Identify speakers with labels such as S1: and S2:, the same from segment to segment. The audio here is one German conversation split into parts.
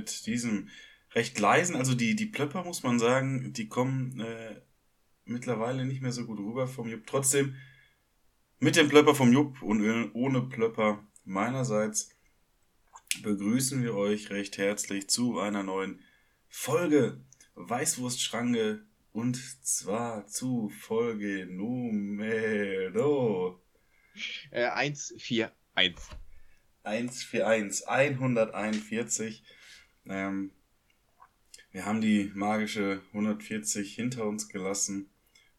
S1: Mit
S2: diesem recht leisen, also die, die Plöpper, muss man sagen, die kommen äh, mittlerweile nicht mehr so gut rüber vom Jupp. Trotzdem mit dem Plöpper vom Jupp und ohne Plöpper meinerseits begrüßen wir euch recht herzlich zu einer neuen Folge Weißwurstschranke und zwar zu Folge Numero
S3: Äh, 141.
S2: 141, 141. Ähm, wir haben die magische 140 hinter uns gelassen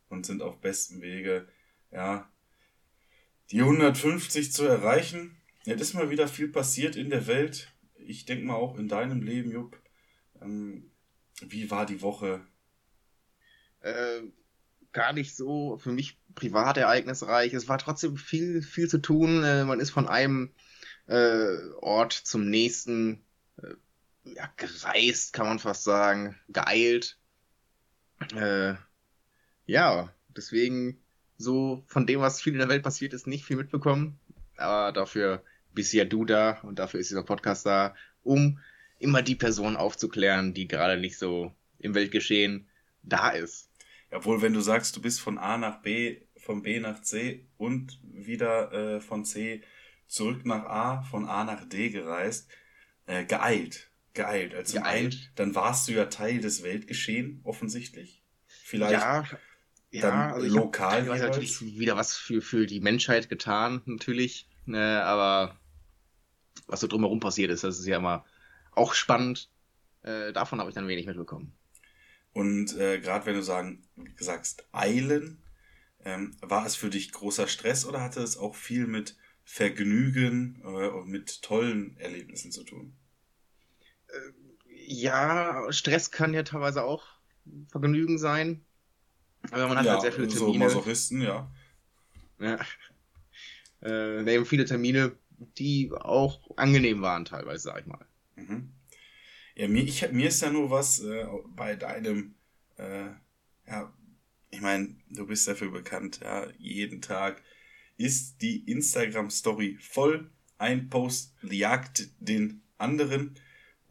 S2: und sind auf bestem Wege, ja, die 150 zu erreichen. Jetzt ist mal wieder viel passiert in der Welt. Ich denke mal auch in deinem Leben, Jupp. Ähm, wie war die Woche?
S3: Äh, gar nicht so für mich privat ereignisreich. Es war trotzdem viel, viel zu tun. Äh, man ist von einem äh, Ort zum nächsten äh, ja, gereist, kann man fast sagen, geeilt. Äh, ja, deswegen so von dem, was viel in der Welt passiert ist, nicht viel mitbekommen. Aber dafür bist ja du da und dafür ist dieser Podcast da, um immer die Person aufzuklären, die gerade nicht so im Weltgeschehen da ist.
S2: Obwohl, wenn du sagst, du bist von A nach B, von B nach C und wieder äh, von C zurück nach A, von A nach D gereist, äh, geeilt. Geeilt. Also
S3: Geeilt.
S2: Einen, dann warst du ja Teil des Weltgeschehen, offensichtlich. Vielleicht
S3: Ja, ja,
S2: dann
S3: also ich
S2: lokal jeweils.
S3: natürlich wieder was für, für die Menschheit getan, natürlich. Ne, aber was so drumherum passiert ist, das ist ja immer auch spannend. Äh, davon habe ich dann wenig mitbekommen.
S2: Und äh, gerade wenn du sagen, sagst eilen, ähm, war es für dich großer Stress oder hatte es auch viel mit Vergnügen äh, und mit tollen Erlebnissen zu tun?
S3: Ja, Stress kann ja teilweise auch Vergnügen sein. Aber man hat halt sehr viele
S2: so
S3: Termine.
S2: Masochisten, ja.
S3: Ja. Äh, wir haben viele Termine, die auch angenehm waren, teilweise, sag ich mal.
S2: Mhm. Ja, mir, ich, mir ist ja nur was äh, bei deinem, äh, ja, ich meine, du bist dafür bekannt, ja, jeden Tag ist die Instagram-Story voll. Ein Post jagt den anderen.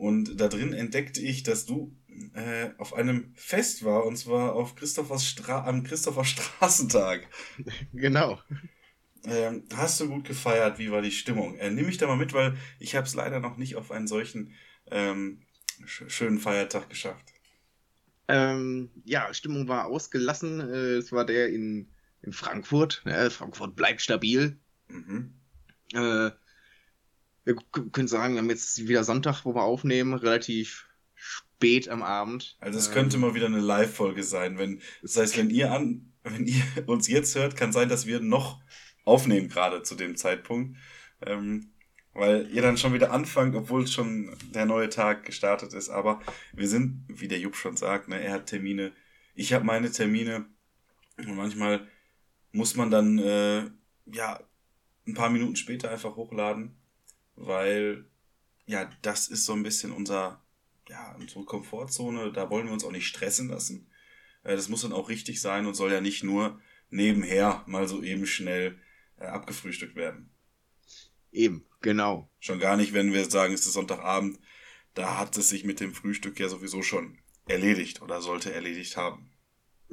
S2: Und da drin entdeckte ich, dass du äh, auf einem Fest war, und zwar auf Christophers Stra am Christopher Straßentag.
S3: Genau.
S2: Ähm, hast du gut gefeiert? Wie war die Stimmung? Äh, nimm mich da mal mit, weil ich habe es leider noch nicht auf einen solchen ähm, sch schönen Feiertag geschafft.
S3: Ähm, ja, Stimmung war ausgelassen. Äh, es war der in, in Frankfurt. Ne? Frankfurt bleibt stabil.
S2: Mhm.
S3: Äh, wir können sagen, wir haben jetzt wieder Sonntag, wo wir aufnehmen, relativ spät am Abend.
S2: Also es
S3: Ähm,
S2: könnte mal wieder eine Live-Folge sein. Wenn, das heißt, wenn ihr an, wenn ihr uns jetzt hört, kann sein, dass wir noch aufnehmen gerade zu dem Zeitpunkt. Ähm, weil ihr dann schon wieder anfangt, obwohl schon der neue Tag gestartet ist. Aber wir sind, wie der Jupp schon sagt, ne, er hat Termine, ich habe meine Termine und manchmal muss man dann äh, ja ein paar Minuten später einfach hochladen, weil ja das ist so ein bisschen unser ja unsere Komfortzone. Da wollen wir uns auch nicht stressen lassen. Äh, das muss dann auch richtig sein und soll ja nicht nur nebenher mal so eben schnell äh, abgefrühstückt werden.
S3: Eben, genau.
S2: Schon gar nicht, wenn wir sagen, es ist Sonntagabend. Da hat es sich mit dem Frühstück ja sowieso schon erledigt oder sollte erledigt haben.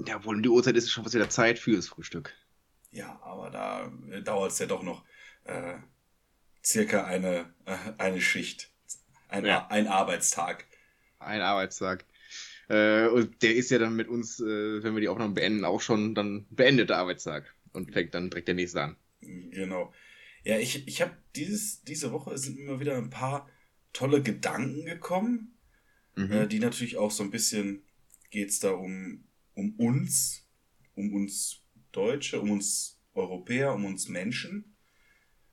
S3: Ja, wohl um die Uhrzeit ist es schon fast wieder Zeit fürs Frühstück.
S2: Ja, aber da äh, dauert es ja doch noch äh, circa eine, äh, eine Schicht. Ein,
S3: Ja.
S2: ein Arbeitstag.
S3: Ein Arbeitstag. Äh, und der ist ja dann mit uns, äh, wenn wir die Aufnahme beenden, auch schon dann beendet der Arbeitstag. Und fängt dann direkt der nächste an.
S2: Genau. Ja, ich, ich habe dieses, diese Woche sind mir wieder ein paar tolle Gedanken gekommen,
S3: Mhm.
S2: äh, die natürlich auch so ein bisschen geht's da um, um uns, um uns Deutsche, um uns Europäer, um uns Menschen.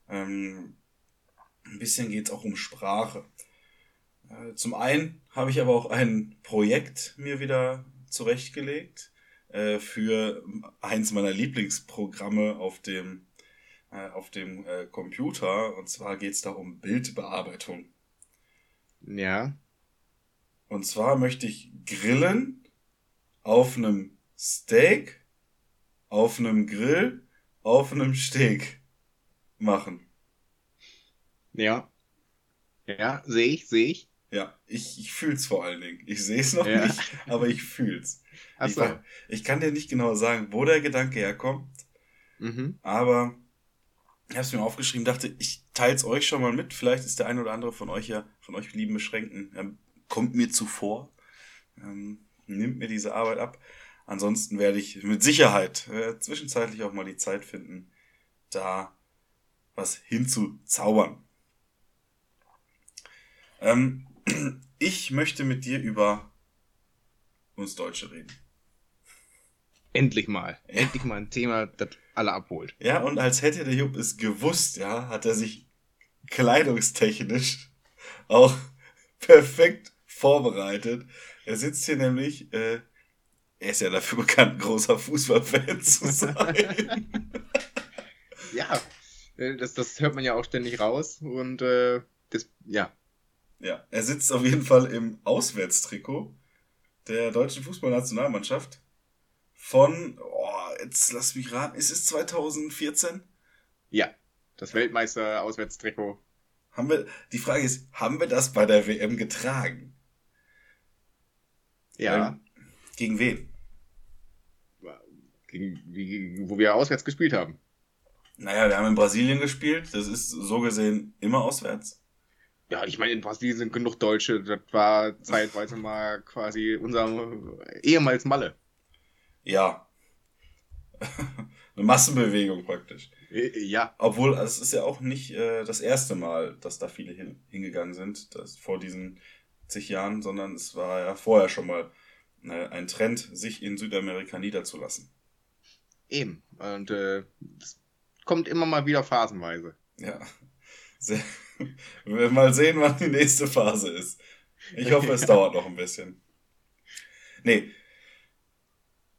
S2: Ähm, ein bisschen geht's auch um Sprache. Äh, zum einen habe ich aber auch ein Projekt mir wieder zurechtgelegt äh, für eins meiner Lieblingsprogramme auf dem, äh, auf dem äh, Computer. Und zwar geht es da um Bildbearbeitung.
S3: Ja.
S2: Und zwar möchte ich grillen auf einem Steak, auf einem Grill, auf einem Steak machen.
S3: Ja. Ja, sehe ich, sehe ich.
S2: Ja, ich, ich fühl's vor allen Dingen. Ich sehe es noch
S3: Ja.
S2: nicht, aber ich fühl's.
S3: Ach
S2: Ich, ich kann dir nicht genau sagen, wo der Gedanke herkommt,
S3: Mhm.
S2: aber ich habe es mir aufgeschrieben, dachte, ich teil's euch schon mal mit. Vielleicht ist der ein oder andere von euch ja, von euch lieben Beschränkten, ähm, kommt mir zuvor, ähm, nimmt mir diese Arbeit ab. Ansonsten werde ich mit Sicherheit äh, zwischenzeitlich auch mal die Zeit finden, da was hinzuzaubern. Ähm, ich möchte mit dir über uns Deutsche reden.
S3: Endlich mal.
S2: Ja.
S3: Endlich mal ein Thema, das alle abholt.
S2: Ja, und als hätte der Jupp es gewusst, ja, hat er sich kleidungstechnisch auch perfekt vorbereitet. Er sitzt hier nämlich, äh, er ist ja dafür bekannt, großer Fußballfan zu sein.
S3: Ja, äh, das, das hört man ja auch ständig raus. Und äh, das, ja.
S2: Ja, er sitzt auf jeden Fall im Auswärtstrikot der deutschen Fußballnationalmannschaft von, oh, jetzt lass mich raten, ist es 2014?
S3: Ja. Das Weltmeister-Auswärtstrikot.
S2: Haben wir, die Frage ist, haben wir das bei der WM getragen?
S3: Ja.
S2: Ähm, Gegen wen?
S3: Gegen, wo wir auswärts gespielt haben.
S2: Naja, wir haben in Brasilien gespielt. Das ist so gesehen immer auswärts.
S3: Ja, ich meine, in Brasilien sind genug Deutsche. Das war zeitweise mal quasi unser ehemals Malle.
S2: Ja. Eine Massenbewegung praktisch.
S3: Äh, Ja.
S2: Obwohl, es ist ja auch nicht äh, das erste Mal, dass da viele hin, hingegangen sind, das vor diesen zig Jahren, sondern es war ja vorher schon mal äh, ein Trend, sich in Südamerika niederzulassen.
S3: Eben. Und äh, das kommt immer mal wieder phasenweise.
S2: Ja. Sehr, mal sehen, wann die nächste Phase ist. Ich hoffe, es dauert noch ein bisschen. Nee.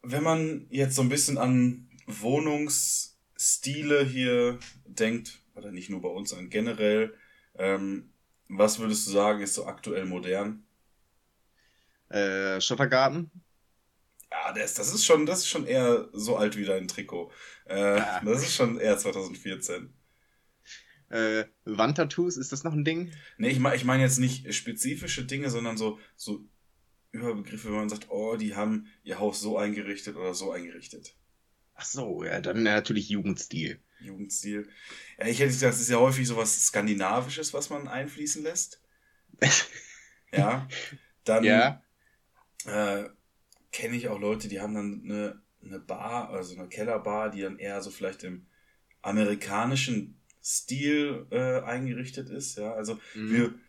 S2: Wenn man jetzt so ein bisschen an Wohnungsstile hier denkt, oder nicht nur bei uns, sondern generell, ähm, was würdest du sagen, ist so aktuell modern?
S3: Äh, Schottergarten.
S2: Ja, das, das ist schon, das ist schon eher so alt wie dein Trikot. Äh,
S3: Ja.
S2: Das ist schon eher 2014.
S3: Äh, Wandtattoos, ist das noch ein Ding?
S2: Nee, ich meine ich mein jetzt nicht spezifische Dinge, sondern so, so Überbegriffe, wenn man sagt, oh, die haben ihr Haus so eingerichtet oder so eingerichtet.
S3: Ach so, ja, dann natürlich Jugendstil.
S2: Jugendstil. Ja, ich hätte gesagt, es ist ja häufig so was Skandinavisches, was man einfließen lässt. Ja. Dann
S3: Ja.
S2: äh, kenne ich auch Leute, die haben dann eine, eine Bar, also eine Kellerbar, die dann eher so vielleicht im amerikanischen Stil äh, eingerichtet ist. Ja, also
S3: Mhm.
S2: wir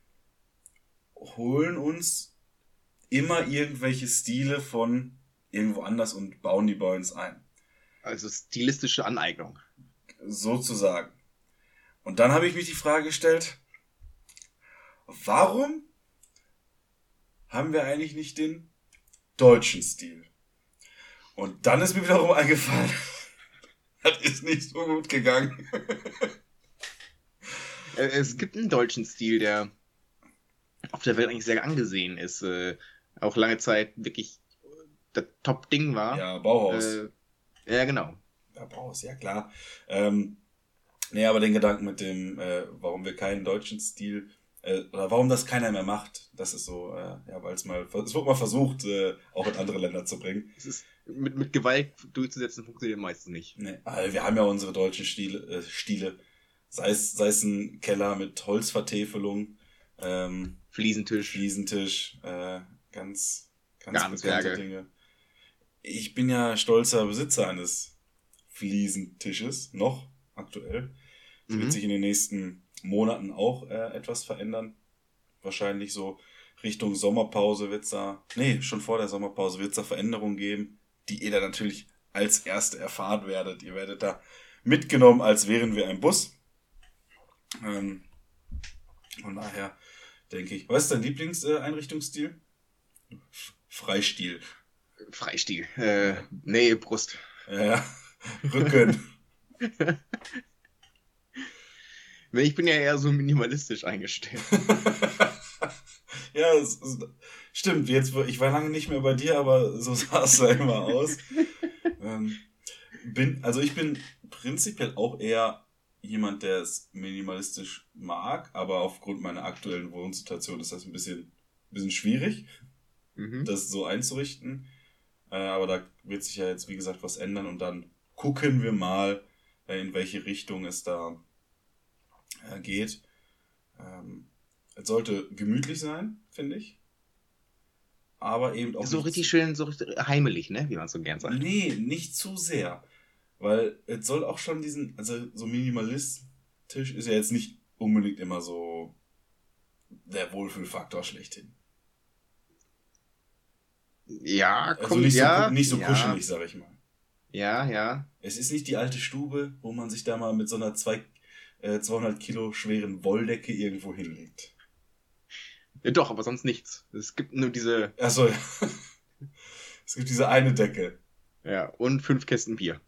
S2: holen uns immer irgendwelche Stile von irgendwo anders und bauen die bei uns ein.
S3: Also stilistische Aneignung.
S2: Sozusagen. Und dann habe ich mich die Frage gestellt, warum haben wir eigentlich nicht den deutschen Stil? Und dann ist mir wiederum eingefallen, das ist nicht so gut gegangen.
S3: Äh, es gibt einen deutschen Stil, der auf der Welt eigentlich sehr angesehen ist. Äh, auch lange Zeit wirklich das Top-Ding war.
S2: Ja, Bauhaus.
S3: Äh, ja, genau.
S2: Ja, Bauhaus, ja klar. Ähm, nee, aber den Gedanken mit dem, äh, warum wir keinen deutschen Stil, äh, oder warum das keiner mehr macht, das ist so, äh, ja, weil es mal, es wird mal versucht, äh, auch in andere Länder zu bringen.
S3: Es ist mit, mit Gewalt durchzusetzen, funktioniert meistens nicht.
S2: Nee, wir haben ja unsere deutschen Stile, äh, Stile. Sei es, sei es ein Keller mit Holzvertäfelung, ähm,
S3: Fliesentisch.
S2: Fliesentisch, äh, ganz, ganz
S3: Gartenzwerge.
S2: bekannte Dinge. Ich bin ja stolzer Besitzer eines Fliesentisches, noch aktuell. Das wird
S3: Mhm.
S2: sich in den nächsten Monaten auch äh, etwas verändern. Wahrscheinlich so Richtung Sommerpause wird's da, nee, schon vor der Sommerpause wird's da Veränderungen geben, die ihr dann natürlich als Erste erfahren werdet. Ihr werdet da mitgenommen, als wären wir ein Bus. Ähm, von daher denke ich. Was ist dein Lieblingseinrichtungsstil? Freistil.
S3: Freistil. Äh, nee, Brust.
S2: Ja, Rücken.
S3: ich bin ja eher so minimalistisch eingestellt.
S2: ja, es, es, stimmt. Jetzt, ich war lange nicht mehr bei dir, aber so sah es da immer aus. ähm, bin, also ich bin prinzipiell auch eher jemand, der es minimalistisch mag, aber aufgrund meiner aktuellen Wohnsituation ist das ein bisschen, ein bisschen schwierig, mhm. das so einzurichten. Äh, aber da wird sich ja jetzt, wie gesagt, was ändern und dann gucken wir mal, äh, in welche Richtung es da äh, geht. Ähm, es sollte gemütlich sein, finde ich. Aber eben auch.
S3: So richtig schön, so richtig heimelig, ne? Wie man so gern sagt.
S2: Nee, nicht zu sehr. Weil es soll auch schon diesen, also so minimalistisch ist ja jetzt nicht unbedingt immer so der Wohlfühlfaktor schlechthin.
S3: Ja,
S2: komm, also nicht ja, so, nicht so ja. kuschelig, sag ich mal.
S3: Ja, ja.
S2: Es ist nicht die alte Stube, wo man sich da mal mit so einer zwei, äh, 200 Kilo schweren Wolldecke irgendwo hinlegt.
S3: Ja, doch, aber sonst nichts. Es gibt nur diese.
S2: Achso, ja. es gibt diese eine Decke.
S3: Ja, und fünf Kästen Bier.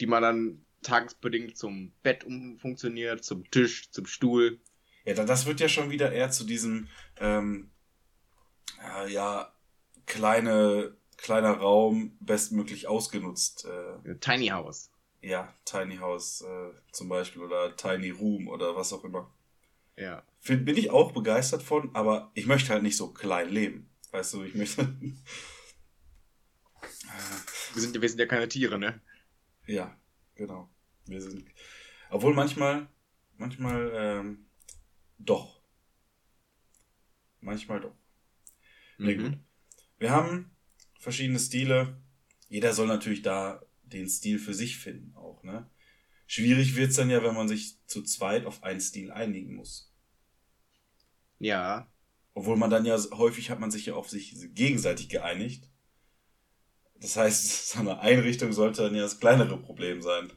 S3: Die man dann tagesbedingt zum Bett umfunktioniert, zum Tisch, zum Stuhl.
S2: Ja, das wird ja schon wieder eher zu diesem, ähm, äh, ja, kleine, kleiner Raum bestmöglich ausgenutzt.
S3: Äh, Tiny House.
S2: Ja, Tiny House äh, zum Beispiel oder Tiny Room oder was auch immer.
S3: Ja.
S2: Find, bin ich auch begeistert von, aber ich möchte halt nicht so klein leben. Weißt du, ich möchte.
S3: wir, sind, wir sind ja keine Tiere, ne?
S2: Ja, genau. Wir sind. Obwohl manchmal, manchmal, ähm, doch. Manchmal doch. Mhm. Nee, gut. Wir haben verschiedene Stile. Jeder soll natürlich da den Stil für sich finden auch, ne? Schwierig wird's dann ja, wenn man sich zu zweit auf einen Stil einigen muss.
S3: Ja.
S2: Obwohl man dann ja, häufig hat man sich ja auf sich gegenseitig geeinigt. Das heißt, so eine Einrichtung sollte dann ja das kleinere Problem sein.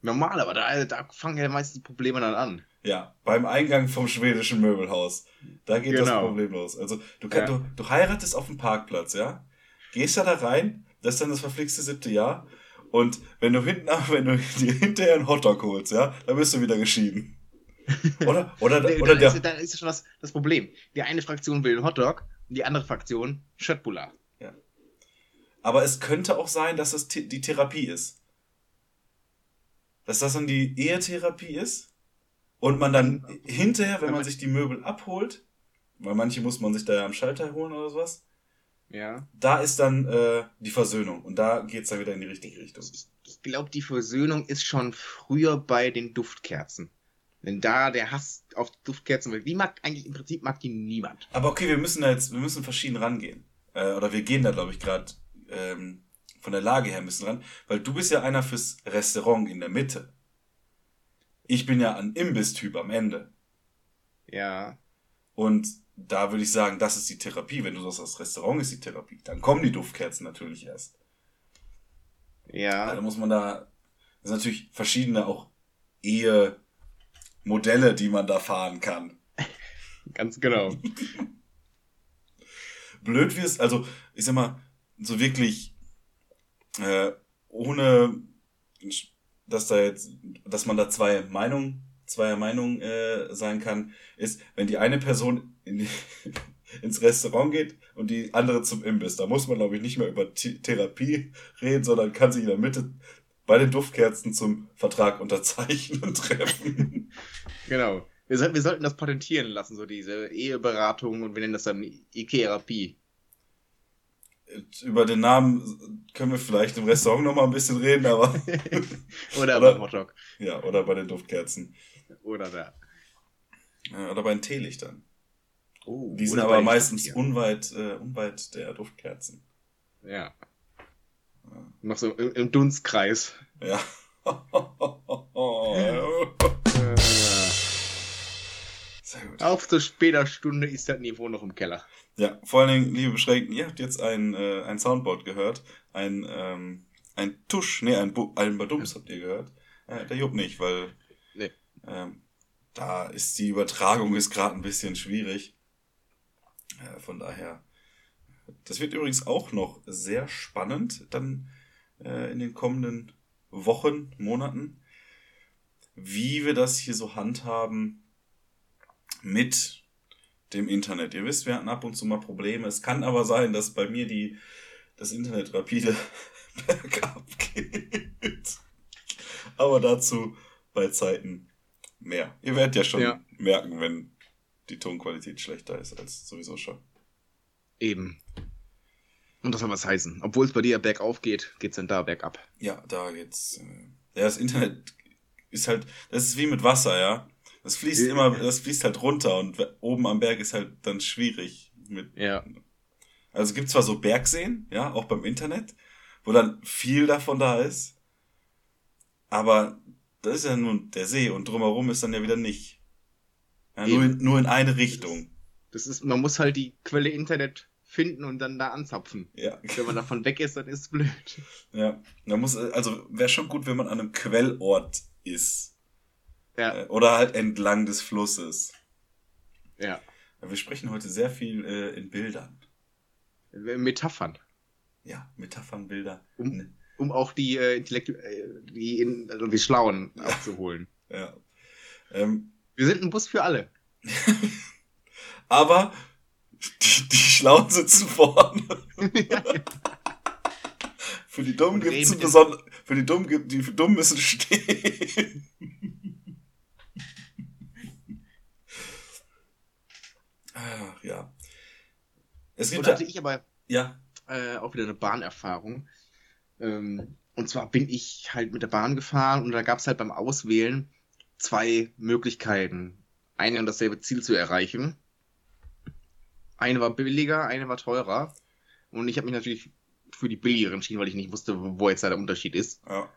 S3: Normal, aber da, da fangen ja meistens Probleme dann an.
S2: Ja, beim Eingang vom schwedischen Möbelhaus. Da geht genau. das Problem los. Also, du, kann, ja. du, du heiratest auf dem Parkplatz, ja? Gehst da da rein, das ist dann das verflixte siebte Jahr. Und wenn du hinten, wenn du dir hinterher einen Hotdog holst, ja, dann bist du wieder geschieden. Oder, oder,
S3: nee,
S2: oder
S3: dann der. Ist, dann ist schon das, das Problem. Die eine Fraktion will einen Hotdog und die andere Fraktion Schöttbullar.
S2: Aber es könnte auch sein, dass es die Therapie ist. Dass das dann die Ehetherapie ist und man dann hinterher, wenn man sich die Möbel abholt, weil manche muss man sich da ja am Schalter holen oder sowas,
S3: ja.
S2: da ist dann äh, die Versöhnung und da geht es dann wieder in die richtige Richtung.
S3: Ich glaube, die Versöhnung ist schon früher bei den Duftkerzen. Wenn da der Hass auf Duftkerzen, die mag eigentlich im Prinzip mag die niemand.
S2: Aber okay, wir müssen da jetzt, wir müssen verschieden rangehen. Äh, oder wir gehen da, glaube ich, gerade ähm, von der Lage her ein bisschen ran, weil du bist ja einer fürs Restaurant in der Mitte. Ich bin ja ein Imbiss-Typ am Ende.
S3: Ja.
S2: Und da würde ich sagen, das ist die Therapie. Wenn du sagst, das Restaurant ist die Therapie, dann kommen die Duftkerzen natürlich erst.
S3: Ja.
S2: Da muss man da, das sind natürlich verschiedene auch Ehe, Modelle, die man da fahren kann.
S3: Ganz genau.
S2: Blöd wie es, also ich sag mal, so wirklich äh, ohne dass da jetzt, dass man da zwei Meinungen, zweier Meinung äh, sein kann, ist, wenn die eine Person in die, ins Restaurant geht und die andere zum Imbiss. Da muss man, glaube ich, nicht mehr über T Therapie reden, sondern kann sich in der Mitte bei den Duftkerzen zum Vertrag unterzeichnen treffen.
S3: Genau. Wir, sollten, wir sollten das patentieren lassen, so diese Eheberatung und wir nennen das dann E-Therapie
S2: über den Namen können wir vielleicht im Restaurant noch mal ein bisschen reden, aber.
S3: oder, oder beim Hotdog.
S2: Ja, oder bei den Duftkerzen.
S3: Oder da.
S2: Ja, oder bei den Teelichtern. Oh, Die sind aber meistens unweit, äh, unweit der Duftkerzen.
S3: Ja. ja. Noch so im, im Dunstkreis.
S2: Ja.
S3: Sehr gut. Auf zur später Stunde ist das Niveau noch im Keller.
S2: Ja, vor allen Dingen, liebe Beschränkten, ihr habt jetzt ein, äh, ein Soundboard gehört. Ein, ähm, ein Tusch, nee, ein, Bu ein Badums habt ihr gehört. Äh, der Jupp nicht, weil
S3: nee.
S2: ähm, da ist die Übertragung ist gerade ein bisschen schwierig. Äh, von daher, das wird übrigens auch noch sehr spannend dann äh, in den kommenden Wochen, Monaten, wie wir das hier so handhaben mit dem Internet. Ihr wisst, wir hatten ab und zu mal Probleme. Es kann aber sein, dass bei mir die, das Internet rapide bergab geht. Aber dazu bei Zeiten mehr. Ihr werdet ja schon
S3: Ja.
S2: merken, wenn die Tonqualität schlechter ist als sowieso schon.
S3: Eben. Und das soll was heißen. Obwohl es bei dir bergauf geht, geht's dann da bergab.
S2: Ja, da geht's. Äh, ja, das Internet ist halt, das ist wie mit Wasser, ja. Das fließt immer, das fließt halt runter und oben am Berg ist halt dann schwierig mit.
S3: Ja.
S2: Also es gibt zwar so Bergseen, ja, auch beim Internet, wo dann viel davon da ist, aber das ist ja nun der See und drumherum ist dann ja wieder nicht. Ja, nur, in, nur in eine Richtung.
S3: Das ist, man muss halt die Quelle Internet finden und dann da anzapfen.
S2: Ja.
S3: Wenn man davon weg ist, dann ist es blöd.
S2: Ja, da muss, also wäre schon gut, wenn man an einem Quellort ist.
S3: Ja.
S2: Äh, Oder halt entlang des Flusses.
S3: Ja.
S2: Ja, Wir sprechen heute sehr viel äh, in Bildern.
S3: Metaphern.
S2: Ja, Metaphern, Bilder.
S3: Um,
S2: Ne,
S3: um auch die äh, Intellektu äh, die, in, also die Schlauen abzuholen.
S2: Ja. Ähm,
S3: Wir sind ein Bus für alle.
S2: aber die, die Schlauen sitzen vorne. Für die Dummen gibt es besonders. Für die Dummen gibt die Dummen müssen stehen. Ach, ja. Es
S3: Und
S2: gibt
S3: hatte
S2: ja,
S3: ich aber
S2: ja.
S3: äh, auch wieder eine Bahnerfahrung. Ähm, und zwar bin ich halt mit der Bahn gefahren und da gab es halt beim Auswählen zwei Möglichkeiten, eine und dasselbe Ziel zu erreichen. Eine war billiger, eine war teurer. Und ich habe mich natürlich für die billigere entschieden, weil ich nicht wusste, wo jetzt da der Unterschied ist.
S2: ja.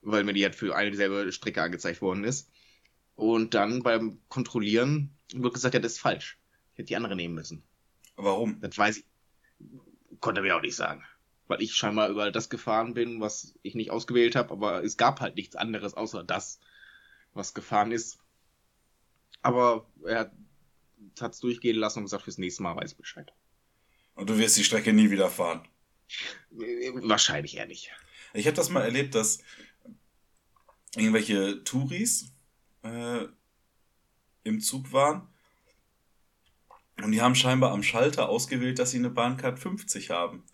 S3: weil mir die halt für eine dieselbe Strecke angezeigt worden ist. Und dann beim Kontrollieren wird gesagt, ja, das ist falsch. Hätte die andere nehmen müssen.
S2: Warum?
S3: Das weiß ich. Konnte er mir auch nicht sagen. Weil ich scheinbar überall das gefahren bin, was ich nicht ausgewählt habe, aber es gab halt nichts anderes außer das, was gefahren ist. Aber er hat es durchgehen lassen und gesagt, fürs nächste Mal weiß ich Bescheid.
S2: Und du wirst die Strecke nie wieder fahren.
S3: Wahrscheinlich eher nicht.
S2: Ich habe das mal erlebt, dass irgendwelche Touris äh, im Zug waren und die haben scheinbar am Schalter ausgewählt, dass sie eine Bahncard 50 haben.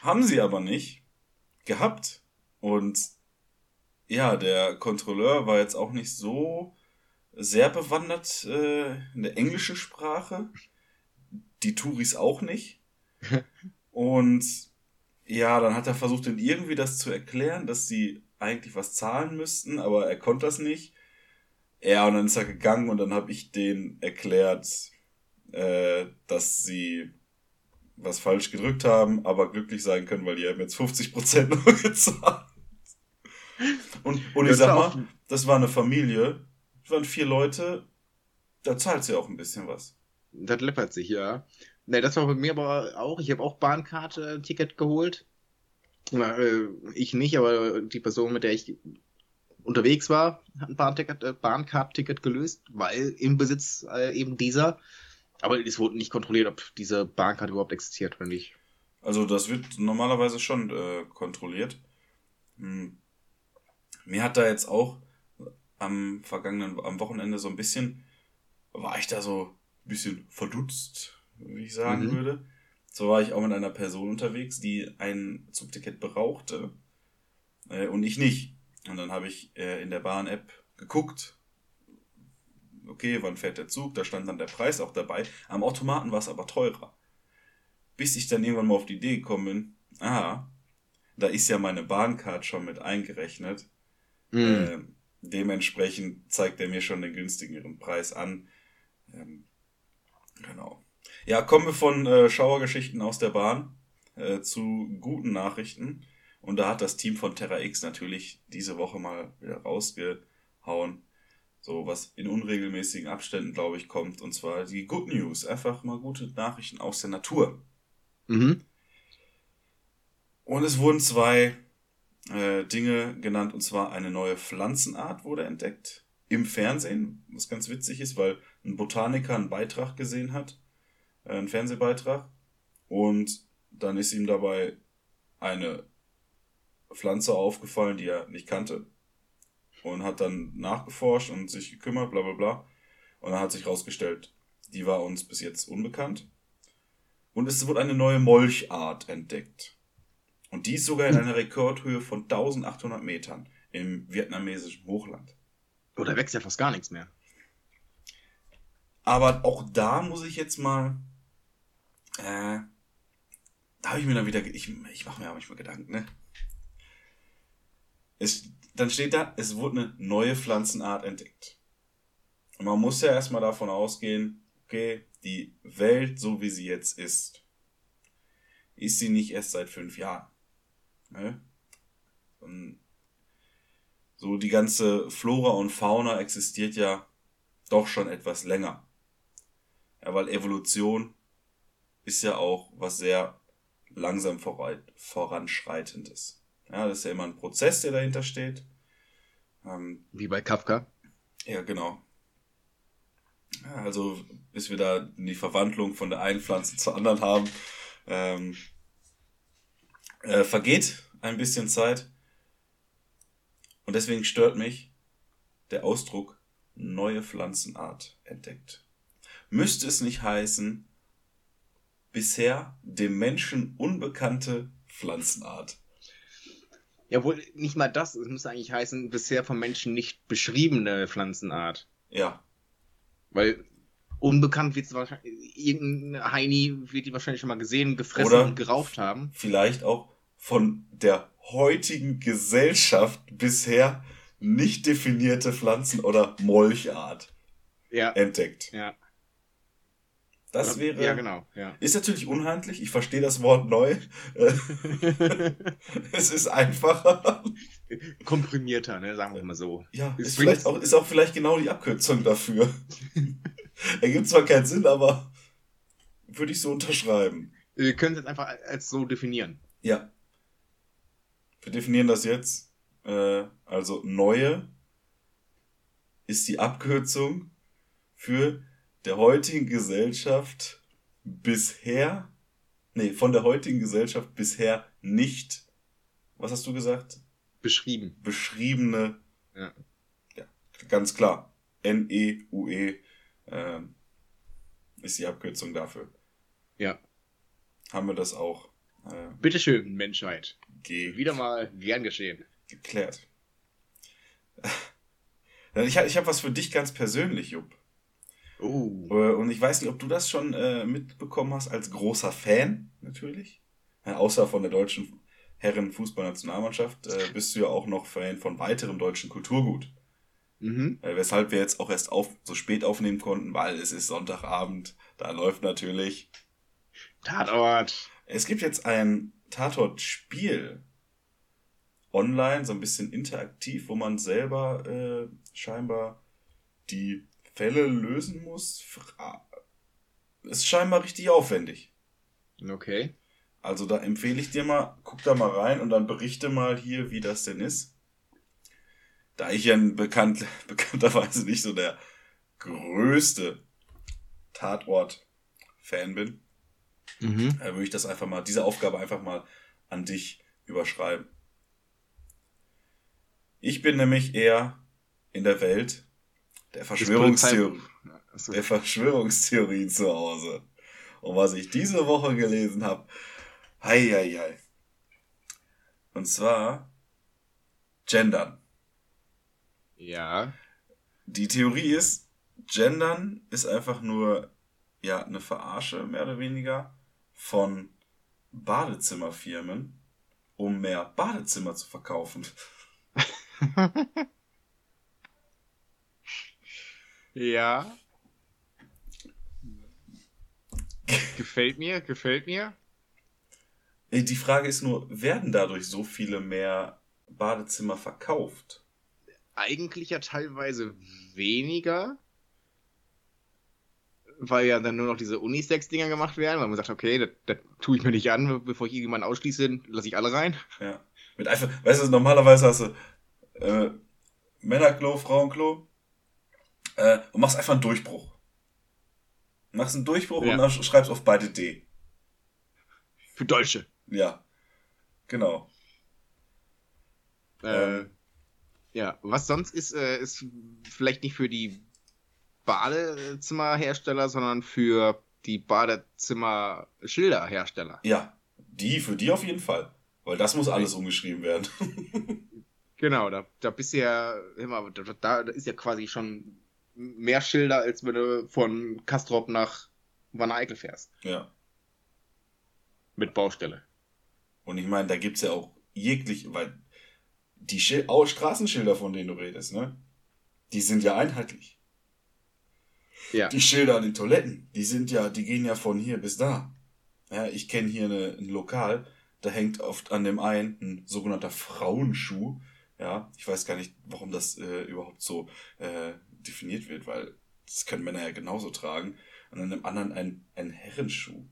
S2: Haben sie aber nicht gehabt. Und ja, der Kontrolleur war jetzt auch nicht so sehr bewandert äh, in der englischen Sprache. Die Touris auch nicht. Und ja, dann hat er versucht, ihnen irgendwie das zu erklären, dass sie eigentlich was zahlen müssten, aber er konnte das nicht. Ja, und dann ist er gegangen und dann habe ich denen erklärt, äh, dass sie was falsch gedrückt haben, aber glücklich sein können, weil die haben jetzt 50% nur gezahlt. Und, und ich sag mal, das war eine Familie, das waren vier Leute, da zahlt sie auch ein bisschen was.
S3: Das läppert sich, ja. Ne, das war bei mir aber auch. Ich habe auch Bahnkarte, Ticket geholt. Äh, ich nicht, aber die Person, mit der ich unterwegs war, hat ein Bahnticket, äh, Bahncard-Ticket gelöst, weil im Besitz äh, eben dieser. Aber es wurde nicht kontrolliert, ob diese Bahncard überhaupt existiert oder nicht.
S2: Also das wird normalerweise schon äh, kontrolliert. Hm. Mir hat da jetzt auch am vergangenen, am Wochenende so ein bisschen, war ich da so ein bisschen verdutzt, wie ich sagen
S3: Mhm.
S2: würde. So war ich auch mit einer Person unterwegs, die ein Zugticket brauchte äh, und ich nicht. Und dann habe ich äh, in der Bahn-App geguckt, okay, wann fährt der Zug, da stand dann der Preis auch dabei. Am Automaten war es aber teurer. Bis ich dann irgendwann mal auf die Idee gekommen bin, aha, da ist ja meine Bahncard schon mit eingerechnet.
S3: Mhm.
S2: Äh, dementsprechend zeigt er mir schon den günstigeren Preis an. Ähm, genau. Ja, kommen wir von äh, Schauergeschichten aus der Bahn äh, zu guten Nachrichten. Und da hat das Team von Terra X natürlich diese Woche mal wieder rausgehauen. So was in unregelmäßigen Abständen, glaube ich, kommt. Und zwar die Good News. Einfach mal gute Nachrichten aus der Natur.
S3: Mhm.
S2: Und es wurden zwei äh, Dinge genannt, und zwar eine neue Pflanzenart wurde entdeckt im Fernsehen, was ganz witzig ist, weil ein Botaniker einen Beitrag gesehen hat, äh, einen Fernsehbeitrag, und dann ist ihm dabei eine Pflanze aufgefallen, die er nicht kannte. Und hat dann nachgeforscht und sich gekümmert, bla bla bla. Und dann hat sich herausgestellt, die war uns bis jetzt unbekannt. Und es wurde eine neue Molchart entdeckt. Und die ist sogar in einer Rekordhöhe von 1800 Metern im vietnamesischen Hochland.
S3: Oh, da wächst ja fast gar nichts mehr.
S2: Aber auch da muss ich jetzt mal. Äh, da habe ich mir dann wieder. Ich, ich mache mir auch manchmal Gedanken, ne? Es, dann steht da, es wurde eine neue Pflanzenart entdeckt. Und man muss ja erstmal davon ausgehen, okay, die Welt, so wie sie jetzt ist, ist sie nicht erst seit fünf Jahren. Ne? So die ganze Flora und Fauna existiert ja doch schon etwas länger. Ja, weil Evolution ist ja auch was sehr langsam voranschreitendes. Ja, das ist ja immer ein Prozess, der dahinter steht. Ähm,
S3: Wie bei Kafka.
S2: Ja, genau. Also bis wir da die Verwandlung von der einen Pflanze zur anderen haben, ähm, äh, vergeht ein bisschen Zeit. Und deswegen stört mich der Ausdruck neue Pflanzenart entdeckt. Müsste es nicht heißen, bisher dem Menschen unbekannte Pflanzenart.
S3: Ja, wohl nicht mal das. Es müsste eigentlich heißen, bisher vom Menschen nicht beschriebene Pflanzenart.
S2: Ja.
S3: Weil unbekannt wird es wahrscheinlich, irgendein Heini wird die wahrscheinlich schon mal gesehen, gefressen
S2: Oder
S3: und geraucht haben.
S2: Vielleicht auch von der heutigen Gesellschaft bisher nicht definierte Pflanzen- oder Molchart
S3: Ja.
S2: entdeckt.
S3: Ja.
S2: Das wäre.
S3: Ja, genau. Ja.
S2: Ist natürlich unhandlich, ich verstehe das Wort neu. Es ist einfacher.
S3: Komprimierter, ne, sagen wir mal so.
S2: Ja, ist, vielleicht auch, ist auch vielleicht genau die Abkürzung dafür. Ergibt zwar keinen Sinn, aber würde ich so unterschreiben.
S3: Wir können es jetzt einfach als so definieren.
S2: Ja. Wir definieren das jetzt. Äh, also neue ist die Abkürzung für der heutigen Gesellschaft bisher, nee, von der heutigen Gesellschaft bisher nicht, was hast du gesagt?
S3: Beschrieben.
S2: Beschriebene,
S3: Ja.
S2: ja ganz klar, N-E-U-E ähm, ist die Abkürzung dafür.
S3: Ja.
S2: Haben wir das auch äh,
S3: Bitteschön, Menschheit.
S2: ge
S3: Wieder mal gern geschehen.
S2: geklärt. Ich, hab- ich habe was für dich ganz persönlich, Jupp.
S3: Oh.
S2: Äh, Und ich weiß nicht, ob du das schon äh, mitbekommen hast, als großer Fan natürlich. Ja, außer von der deutschen Herren-Fußballnationalmannschaft äh, bist du ja auch noch Fan von weiterem deutschen Kulturgut.
S3: Mhm.
S2: Äh, weshalb wir jetzt auch erst auf, so spät aufnehmen konnten, weil es ist Sonntagabend. Da läuft natürlich.
S3: Tatort.
S2: Es gibt jetzt ein Tatort-Spiel online, so ein bisschen interaktiv, wo man selber äh, scheinbar die Fälle lösen muss. Ist scheinbar richtig aufwendig.
S3: Okay.
S2: Also da empfehle ich dir mal, guck da mal rein und dann berichte mal hier, wie das denn ist. Da ich ja bekannt, bekannterweise nicht so der größte Tatort-Fan bin,
S3: Mhm.
S2: äh, würde ich das einfach mal, diese Aufgabe einfach mal an dich überschreiben. Ich bin nämlich eher in der Welt der Verschwörungstheorie, der Verschwörungstheorien zu Hause. Und was ich diese Woche gelesen habe, hei, hei, hei. Und zwar Gendern.
S3: Ja.
S2: Die Theorie ist, Gendern ist einfach nur ja eine Verarsche mehr oder weniger von Badezimmerfirmen, um mehr Badezimmer zu verkaufen.
S3: ja. gefällt mir, gefällt mir.
S2: Äh, Die Frage ist nur, werden dadurch so viele mehr Badezimmer verkauft?
S3: Eigentlich ja teilweise weniger. Weil ja dann nur noch diese Unisex-Dinger gemacht werden, weil man sagt, okay, das, das tue ich mir nicht an, bevor ich jemanden ausschließe, lasse ich alle rein.
S2: Ja. Mit einfach, weißt du, normalerweise hast du äh, Männerklo, Frauenklo Äh, und machst einfach einen Durchbruch. Machst einen Durchbruch
S3: Ja.
S2: und dann schreibst auf beide D.
S3: Für Deutsche.
S2: Ja. Genau.
S3: Äh,
S2: Ähm.
S3: ja, was sonst ist, äh, ist vielleicht nicht für die Badezimmerhersteller, sondern für die Badezimmer-Schilderhersteller.
S2: Ja. Die, für die auf jeden Fall. Weil das muss alles umgeschrieben werden.
S3: Genau, da, da bist du ja immer, da, da ist ja quasi schon mehr Schilder, als wenn du von Kastrop nach Wanne Eickel fährst.
S2: ja.
S3: Mit Baustelle.
S2: Und ich meine, da gibt's ja auch jeglich, weil die Schil auch Straßenschilder, von denen du redest, ne? Die sind ja einheitlich.
S3: Ja.
S2: Die Schilder an den Toiletten, die sind ja, die gehen ja von hier bis da. Ja, ich kenne hier eine, ein Lokal, da hängt oft an dem einen ein sogenannter Frauenschuh. Ja, ich weiß gar nicht, warum das äh, überhaupt so äh, definiert wird, weil das können Männer ja genauso tragen. Und an dem anderen ein, ein Herrenschuh.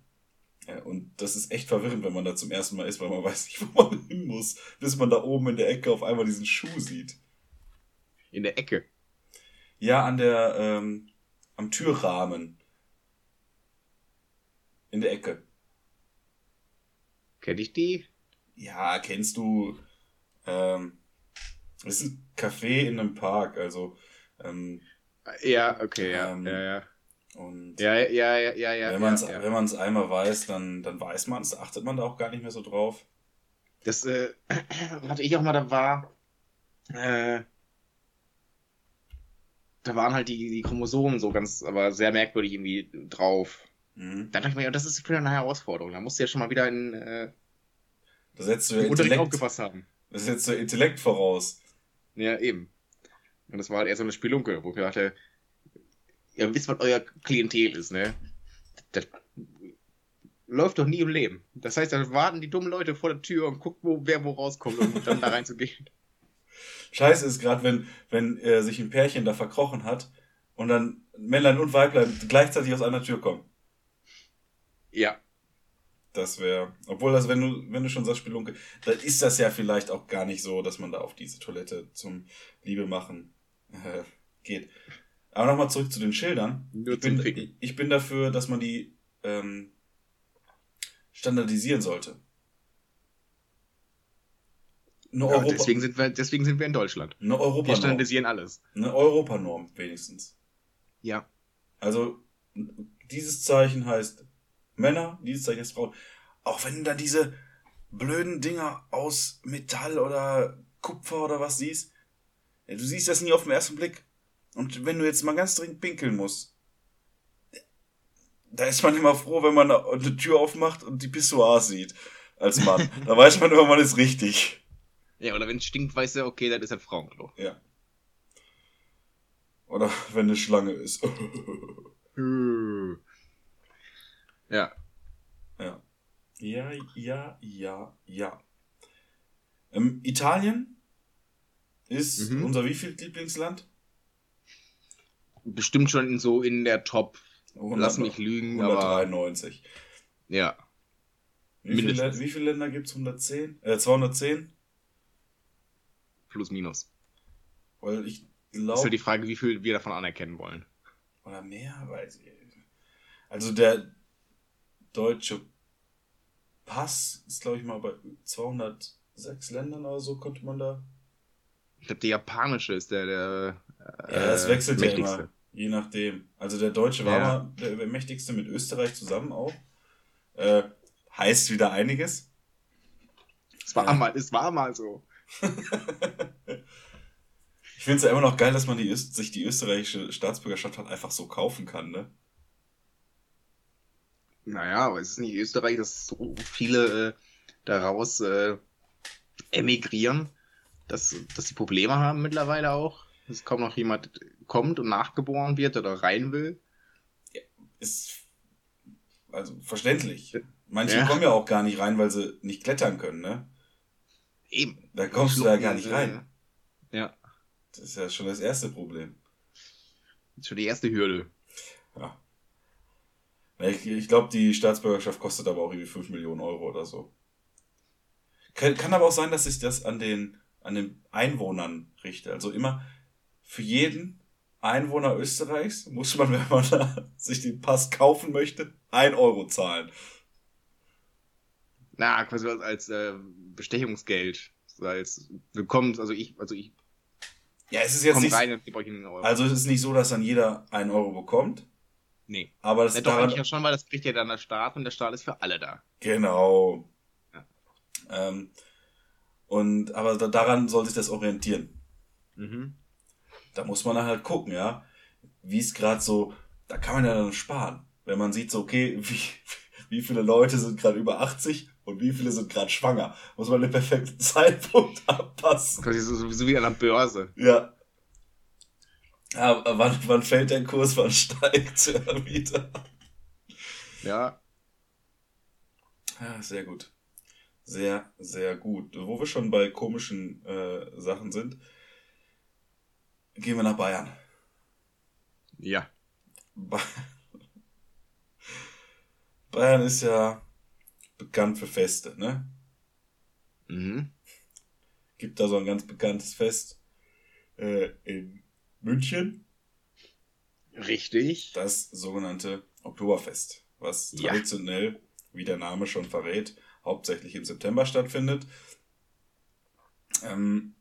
S2: Ja, und das ist echt verwirrend, wenn man da zum ersten Mal ist, weil man weiß nicht, wo man hin muss, bis man da oben in der Ecke auf einmal diesen Schuh sieht.
S3: In der Ecke.
S2: Ja, an der, ähm, am Türrahmen. In der Ecke.
S3: Kenn ich die?
S2: Ja, kennst du, ähm, das ist ein Café in einem Park, also, ähm,
S3: Ja, okay, ja.
S2: Ähm,
S3: ja, ja.
S2: und
S3: Ja, ja, ja, ja, ja.
S2: wenn man es
S3: ja, ja.
S2: einmal weiß, dann, dann weiß man es, achtet man da auch gar nicht mehr so drauf.
S3: Das, äh, hatte ich auch mal da war, äh, da waren halt die, die Chromosomen so ganz, aber sehr merkwürdig irgendwie drauf.
S2: Mhm.
S3: Da dachte ich mir, das ist wieder eine Herausforderung. Da musst du ja schon mal wieder in, äh,
S2: Da setzt du ja Intellekt,
S3: aufgepasst haben.
S2: da setzt du Intellekt voraus.
S3: Ja, eben. Und das war halt eher so eine Spielunke, wo ich mir dachte, ihr wisst, was euer Klientel ist, ne? Das läuft doch nie im Leben. Das heißt, da warten die dummen Leute vor der Tür und gucken, wo, wer wo rauskommt, um dann da reinzugehen.
S2: Scheiße ist gerade, wenn, wenn äh, sich ein Pärchen da verkrochen hat und dann Männlein und Weiblein gleichzeitig aus einer Tür kommen.
S3: Ja,
S2: Das wäre, obwohl das, wenn du, wenn du schon sagst, Spelunke, dann ist das ja vielleicht auch gar nicht so, dass man da auf diese Toilette zum Liebe machen äh, geht. Aber nochmal zurück zu den Schildern.
S3: Nur
S2: ich, bin, ich bin dafür, dass man die ähm, standardisieren sollte. Eine,
S3: ja
S2: Europa,
S3: deswegen, sind wir, deswegen sind wir in Deutschland.
S2: eine
S3: Wir
S2: Europanorm.
S3: standardisieren alles.
S2: Eine Europanorm wenigstens.
S3: Ja.
S2: Also, dieses Zeichen heißt Männer, dieses Zeichen heißt Frauen. Auch wenn du dann diese blöden Dinger aus Metall oder Kupfer oder was siehst, du siehst das nie auf den ersten Blick. Und wenn du jetzt mal ganz dringend pinkeln musst, da ist man immer froh, wenn man eine Tür aufmacht und die Pissoirs sieht. Als Mann. da weiß man immer, man ist richtig.
S3: Ja, oder wenn es stinkt, weißt du, okay, das ist ein Frauenklo.
S2: Ja. Oder wenn eine Schlange ist.
S3: Ja.
S2: Ja. Ja, ja, ja, ja. Ähm, Italien ist
S3: Mhm.
S2: unser wie viel Lieblingsland?
S3: Bestimmt schon so in der Top.
S2: 100
S3: Lass mich lügen, aber
S2: 193.
S3: ja.
S2: Wie viele, wie viele Länder gibt's? 110? Äh, 210?
S3: Plus minus.
S2: Weil ich
S3: Ist
S2: glaube.
S3: halt die Frage, wie viel wir davon anerkennen wollen.
S2: Oder mehr, weiß ich. Also der deutsche Pass ist, glaube ich, mal bei 206 Ländern oder so, konnte man da.
S3: Ich glaube, der japanische ist der, der
S2: Ja, es
S3: äh,
S2: wechselt ja immer. Je nachdem. Also der Deutsche war
S3: Ja.
S2: mal der, der mächtigste mit Österreich zusammen auch. Äh, heißt wieder einiges.
S3: Es war,
S2: Ja.
S3: mal, es war mal so.
S2: Ich finde es ja immer noch geil, dass man die Öst sich die österreichische Staatsbürgerschaft halt einfach so kaufen kann, ne?
S3: Naja, aber es ist nicht Österreich, dass so viele äh, daraus äh, emigrieren, dass, dass sie Probleme haben mittlerweile auch. Dass kaum noch jemand kommt und nachgeboren wird oder rein will.
S2: Ist also verständlich. Manche
S3: Ja.
S2: kommen ja auch gar nicht rein, weil sie nicht klettern können, ne?
S3: Eben.
S2: Da kommst du da gar nicht rein.
S3: Ja,
S2: Das ist ja schon das erste Problem.
S3: das ist schon die erste Hürde.
S2: Ja. Ich, ich glaube, die Staatsbürgerschaft kostet aber auch irgendwie 5 Millionen Euro oder so. Kann, kann aber auch sein, dass sich das an den, an den Einwohnern richtet. Also immer für jeden Einwohner Österreichs muss man, wenn man sich den Pass kaufen möchte, ein Euro zahlen.
S3: Na, quasi als, äh, Bestechungsgeld. Als willkommen, also ich, also ich
S2: Ja, es ist jetzt nicht,
S3: rein
S2: also es ist nicht so, dass dann jeder einen Euro bekommt,
S3: nee.
S2: aber das
S3: Ja,
S2: ist
S3: doch,
S2: daran,
S3: eigentlich ja schon, weil das kriegt ja dann der Staat und der Staat ist für alle da.
S2: genau.
S3: Ja.
S2: Ähm, und, aber da, daran soll sich das orientieren.
S3: Mhm.
S2: da muss man dann halt gucken, ja, wie es gerade so, da kann man ja dann sparen. Wenn man sieht, so, okay, wie, wie viele Leute sind gerade über 80 und wie viele sind gerade schwanger, muss man den perfekten Zeitpunkt abpassen.
S3: Quasi so, so, so wie an der Börse.
S2: Ja. ja wann, wann fällt der Kurs, wann steigt er wieder?
S3: Ja.
S2: Ja, sehr gut. Sehr, sehr gut. Wo wir schon bei komischen äh, Sachen sind, gehen wir nach Bayern.
S3: Ja.
S2: Ba- Bayern ist ja bekannt für Feste, ne?
S3: Mhm.
S2: Gibt da so ein ganz bekanntes Fest äh, in München,
S3: Richtig.
S2: das sogenannte Oktoberfest, was
S3: Ja.
S2: traditionell, wie der Name schon verrät, hauptsächlich im September stattfindet. Ähm,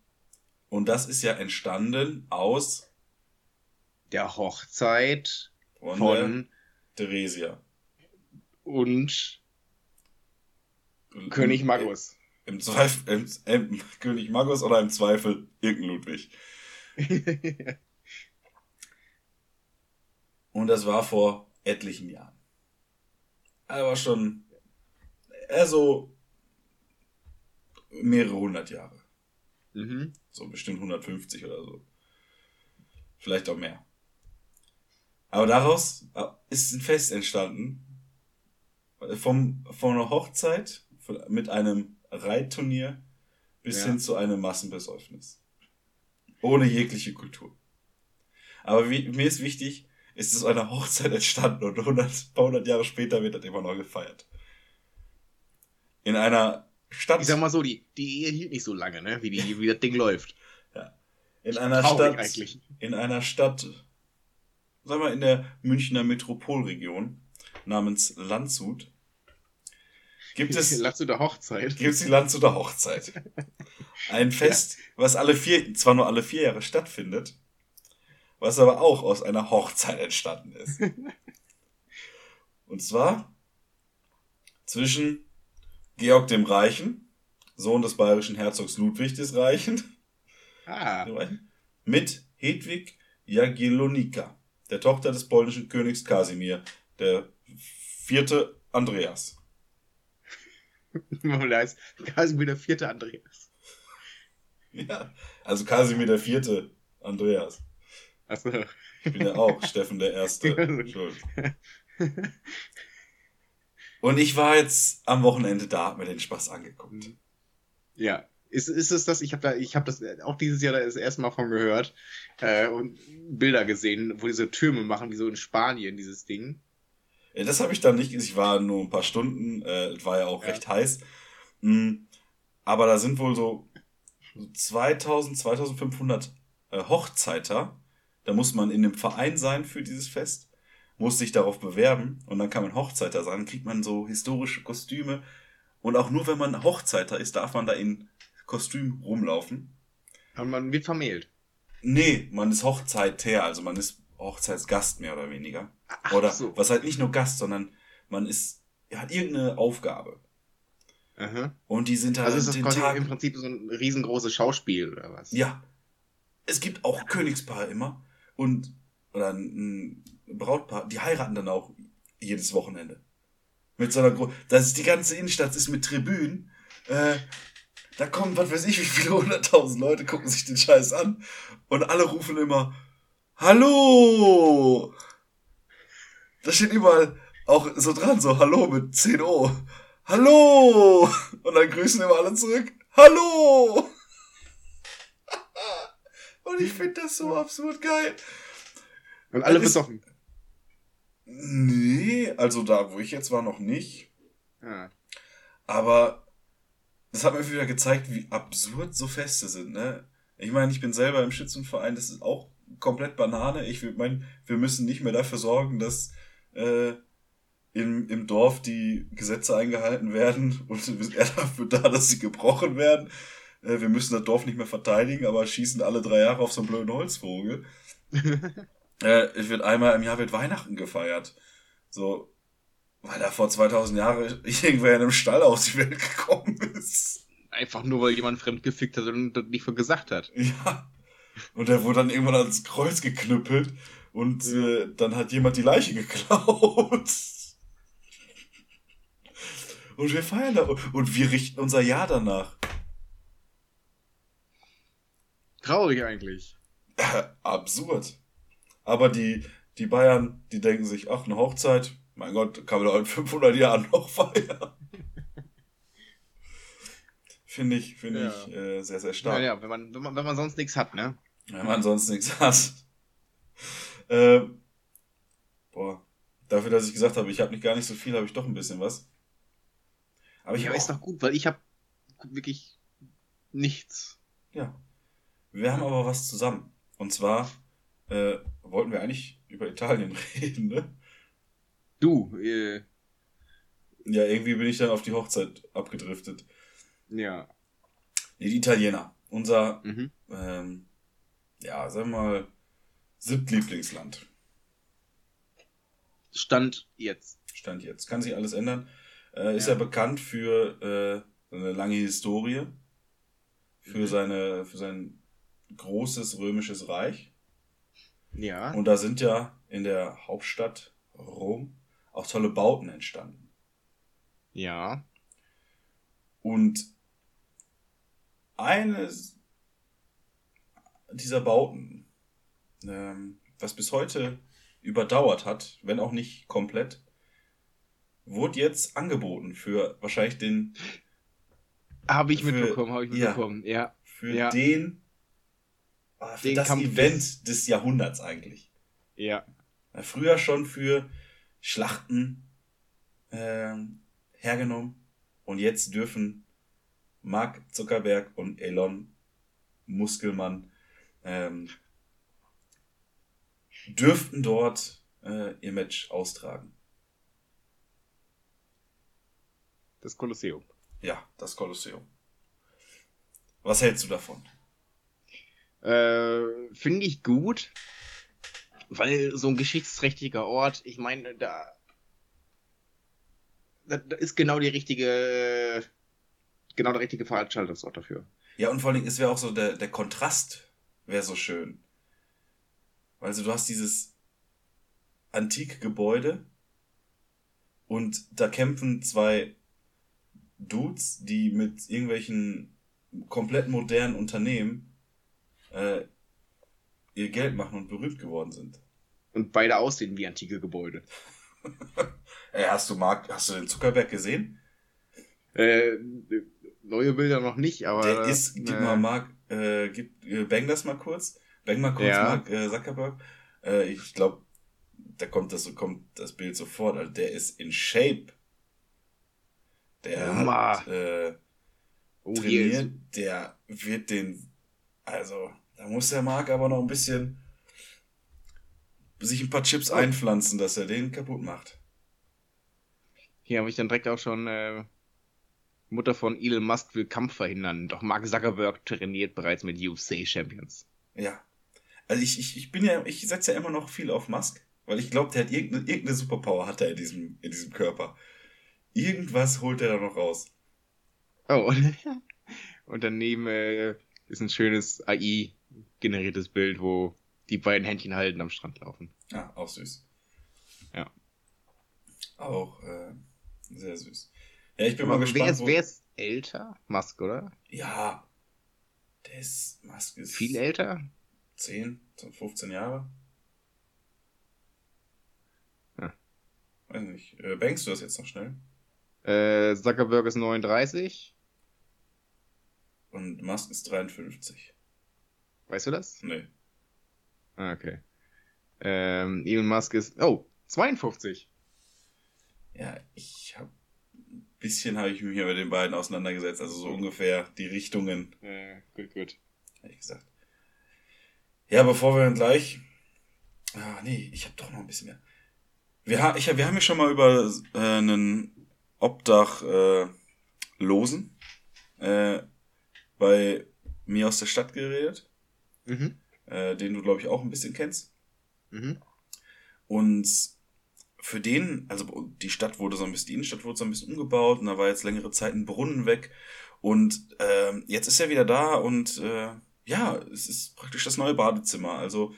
S2: und das ist ja entstanden aus
S3: Der Hochzeit
S2: von,
S3: von
S2: der Theresia.
S3: und König Magus.
S2: Im Zweifel, im, im, König Magus oder im Zweifel irgendein Ludwig. Und das war vor etlichen Jahren. Aber schon eher so mehrere hundert Jahre.
S3: mhm.
S2: So bestimmt 150 oder so. Vielleicht auch mehr. Aber daraus ist ein Fest entstanden. Vom, von einer Hochzeit mit einem Reitturnier bis
S3: Ja.
S2: hin zu einem Massenbesäufnis. Ohne jegliche Kultur. Aber wie, mir ist wichtig, ist es eine Hochzeit entstanden und 100, ein paar hundert Jahre später wird das immer noch gefeiert. In einer Stadt.
S3: Ich sag mal so, die, die Ehe hielt nicht so lange, ne? Wie, die, wie das Ding läuft.
S2: in einer Stadt,
S3: eigentlich.
S2: in einer Stadt, sagen wir in der Münchner Metropolregion namens Landshut, gibt es,
S3: du der Hochzeit?
S2: gibt es die Landshuter Hochzeit. Ein Fest, was alle vier, zwar nur alle vier Jahre stattfindet, was aber auch aus einer Hochzeit entstanden ist. Und zwar zwischen Georg dem Reichen, Sohn des bayerischen Herzogs Ludwig des Reichen,
S3: Ah,
S2: mit Hedwig Jagiellonika, der Tochter des polnischen Königs Kasimir, der vierte Andreas.
S3: heißt quasi wie der vierte Andreas.
S2: Ja, also Kasimir der vierte Andreas.
S3: Achso.
S2: Ich bin ja auch Steffen der Erste. Schuld. Und ich war jetzt am Wochenende da, hab mir den Spaß angeguckt.
S3: Ja. Ist, ist es das? Ich habe da, ich habe das auch dieses Jahr das erste Mal von gehört äh, und Bilder gesehen, wo diese Türme machen, wie so in Spanien, dieses Ding.
S2: Ja, Das habe ich dann nicht, ich war nur ein paar Stunden, äh, es war ja auch
S3: Ja.
S2: recht heiß. Mm, Aber da sind wohl so 2000, 2500 äh, Hochzeiter. Da muss man in einem Verein sein für dieses Fest, muss sich darauf bewerben und dann kann man Hochzeiter sein, kriegt man so historische Kostüme. Und auch nur wenn man Hochzeiter ist, darf man da in Kostüm rumlaufen.
S3: Und man wird vermählt.
S2: Nee, man ist Hochzeiter, also man ist Hochzeitsgast mehr oder weniger.
S3: Ach
S2: Oder
S3: so.
S2: was halt nicht nur Gast, sondern man ist, er hat irgendeine Aufgabe.
S3: Aha.
S2: Und die sind halt
S3: Also ist das
S2: Tag.
S3: im Prinzip so ein riesengroßes Schauspiel oder was?
S2: Ja. Es gibt auch Königspaare immer. Und, oder ein Brautpaar, die heiraten dann auch jedes Wochenende. Mit so einer Gro Das ist die ganze Innenstadt ist mit Tribünen. Äh, da kommen, was weiß ich, wie viele hunderttausend Leute gucken sich den Scheiß an. Und alle rufen immer, Hallo! Da steht überall auch so dran, so Hallo mit 10 O. Hallo! Und dann grüßen immer alle zurück. Hallo! Und ich finde das so absurd geil.
S3: Und alle besoffen.
S2: Nee, also da, wo ich jetzt war, noch nicht.
S3: Ah.
S2: Aber das hat mir wieder gezeigt, wie absurd so Feste sind, ne? Ich meine, ich bin selber im Schützenverein, das ist auch komplett Banane. Ich meine, wir müssen nicht mehr dafür sorgen, dass äh, im, im Dorf die Gesetze eingehalten werden und wir sind eher dafür da, dass sie gebrochen werden. Äh, wir müssen das Dorf nicht mehr verteidigen, aber schießen alle drei Jahre auf so einen blöden Holzvogel. äh, es wird einmal im Jahr wird Weihnachten gefeiert. So, weil da vor 2000 Jahren irgendwer in einem Stall aus die Welt gekommen ist.
S3: Einfach nur, weil jemand fremd gefickt hat und das nicht für gesagt hat.
S2: Ja. Und der wurde dann irgendwann ans Kreuz geknüppelt und äh, dann hat jemand die Leiche geklaut. Und wir feiern da und wir richten unser Jahr danach.
S3: Traurig eigentlich.
S2: Äh, absurd. Aber die, die Bayern, die denken sich, ach, eine Hochzeit, mein Gott, kann man doch in 500 Jahren noch feiern. Finde ich, finde
S3: Ja.
S2: ich äh, sehr, sehr stark.
S3: Ja, ja, wenn man, wenn man, wenn man sonst nichts hat, ne?
S2: Wenn man sonst nichts hat. Ähm, boah, dafür, dass ich gesagt habe, ich habe nicht gar nicht so viel, habe ich doch ein bisschen was. Aber ich
S3: ja, ist doch gut, weil ich habe wirklich nichts.
S2: ja. Wir haben aber was zusammen. Und zwar äh, wollten wir eigentlich über Italien reden, ne?
S3: Du, äh,
S2: Ja, irgendwie bin ich dann auf die Hochzeit abgedriftet.
S3: ja.
S2: Nee, die Italiener. Unser,
S3: Mhm.
S2: ähm, ja, sagen wir mal, Siebtlieblingsland.
S3: Stand jetzt.
S2: Stand jetzt. Kann sich alles ändern. Äh, ist ja.
S3: Ja.
S2: bekannt für äh, eine lange Historie, für
S3: Mhm.
S2: seine, für sein großes römisches Reich.
S3: Ja.
S2: Und da sind ja in der Hauptstadt Rom auch tolle Bauten entstanden.
S3: ja.
S2: Und eines dieser Bauten, ähm, was bis heute überdauert hat, wenn auch nicht komplett, wurde jetzt angeboten für wahrscheinlich den,
S3: Habe ich
S2: Für-
S3: mitbekommen, habe ich
S2: ja.
S3: mitbekommen. Ja.
S2: für
S3: Ja.
S2: den, ah, für
S3: Den
S2: das
S3: Kampf
S2: Event des Jahrhunderts eigentlich.
S3: Ja.
S2: Früher schon für Schlachten ähm, hergenommen und jetzt dürfen Mark Zuckerberg und Elon Muskelmann ähm, dürften dort äh, ihr Match austragen.
S3: Das Kolosseum.
S2: Ja, das Kolosseum. Was hältst du davon?
S3: Äh, Finde ich gut. Weil so ein geschichtsträchtiger Ort, ich meine, da, da, da ist genau die richtige, genau der richtige Veranstaltungsort dafür.
S2: Ja, und vor allen Dingen, es wäre auch so, der, der Kontrast wäre so schön. Also du hast dieses antike Gebäude und da kämpfen zwei Dudes, die mit irgendwelchen komplett modernen Unternehmen äh, ihr Geld machen und berühmt geworden sind.
S3: Und beide aussehen wie antike Gebäude.
S2: Ey, hast du Mark, hast du den Zuckerberg gesehen?
S3: Äh, neue Bilder noch nicht, aber.
S2: Der ist, gib
S3: äh,
S2: mal Mark, äh, gib, äh, bang das mal kurz. Bang mal kurz
S3: Ja.
S2: Mark äh, Zuckerberg. Äh, ich glaube, da kommt das, kommt das Bild sofort. Also der ist in Shape. Der hat äh,
S3: Oh,
S2: trainiert, der wird den, also, da muss der Mark aber noch ein bisschen sich ein paar Chips
S3: Oh.
S2: einpflanzen, dass er den kaputt macht.
S3: hier habe ich dann direkt auch schon äh, Mutter von Elon Musk will Kampf verhindern. Doch Mark Zuckerberg trainiert bereits mit UFC-Champions.
S2: Ja. Also ich, ich, ich bin ja, ich setze ja immer noch viel auf Musk, weil ich glaube, der hat irgendeine, irgendeine Superpower hat er in diesem, in diesem Körper. Irgendwas holt er da noch raus.
S3: Oh, und daneben äh, ist ein schönes AI-generiertes Bild, wo die beiden Händchen halten am Strand laufen.
S2: Ja, auch süß.
S3: Ja.
S2: Auch äh, sehr süß. Ja, ich bin
S3: Aber
S2: mal
S3: wer
S2: gespannt.
S3: ist,
S2: wo-
S3: wer ist älter? Musk, oder?
S2: Ja. Der ist, Musk ist
S3: Viel älter?
S2: 10, 15 Jahre.
S3: Ja.
S2: Weiß nicht. Äh, bankst du das jetzt noch schnell?
S3: Äh, Zuckerberg ist 39.
S2: Und Musk ist 53.
S3: Weißt du das?
S2: Nee.
S3: Ah, okay. Ähm, Elon Musk ist, oh, 52.
S2: Ja, ich habe ein bisschen habe ich mich hier mit den beiden auseinandergesetzt, also so ungefähr die Richtungen,
S3: Äh, gut, gut.
S2: ehrlich gesagt. Ja, bevor wir dann gleich. Ah, nee, ich habe doch noch ein bisschen mehr. Wir, ha ich, wir haben ja schon mal über äh, einen Obdach äh, Losen äh, bei mir aus der Stadt geredet,
S3: Mhm.
S2: äh, den du, glaube ich, auch ein bisschen kennst.
S3: Mhm.
S2: Und für den, also die Stadt wurde so ein bisschen, die Innenstadt wurde so ein bisschen umgebaut und da war jetzt längere Zeit ein Brunnen weg. Und ähm, jetzt ist er wieder da und äh, ja, es ist praktisch das neue Badezimmer. Also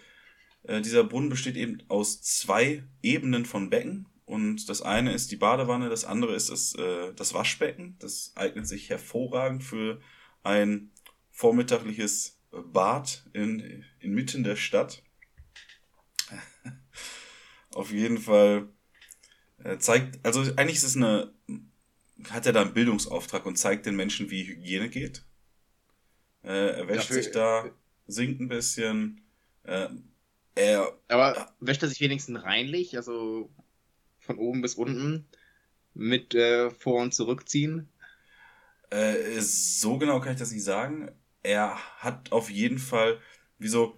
S2: äh, dieser Brunnen besteht eben aus zwei Ebenen von Becken. Und das eine ist die Badewanne, das andere ist das, äh, das Waschbecken. Das eignet sich hervorragend für ein vormittagliches Bad in, inmitten der Stadt. Auf jeden Fall äh, zeigt, also eigentlich ist es eine, hat er da einen Bildungsauftrag und zeigt den Menschen, wie Hygiene geht. Äh, er wäscht
S3: Dafür-
S2: sich da, singt ein bisschen. Äh, er,
S3: Aber wäscht er sich wenigstens reinlich, also von oben bis unten mit äh, Vor- und Zurückziehen?
S2: äh, so genau kann ich das nicht sagen. Er hat auf jeden Fall, wie so,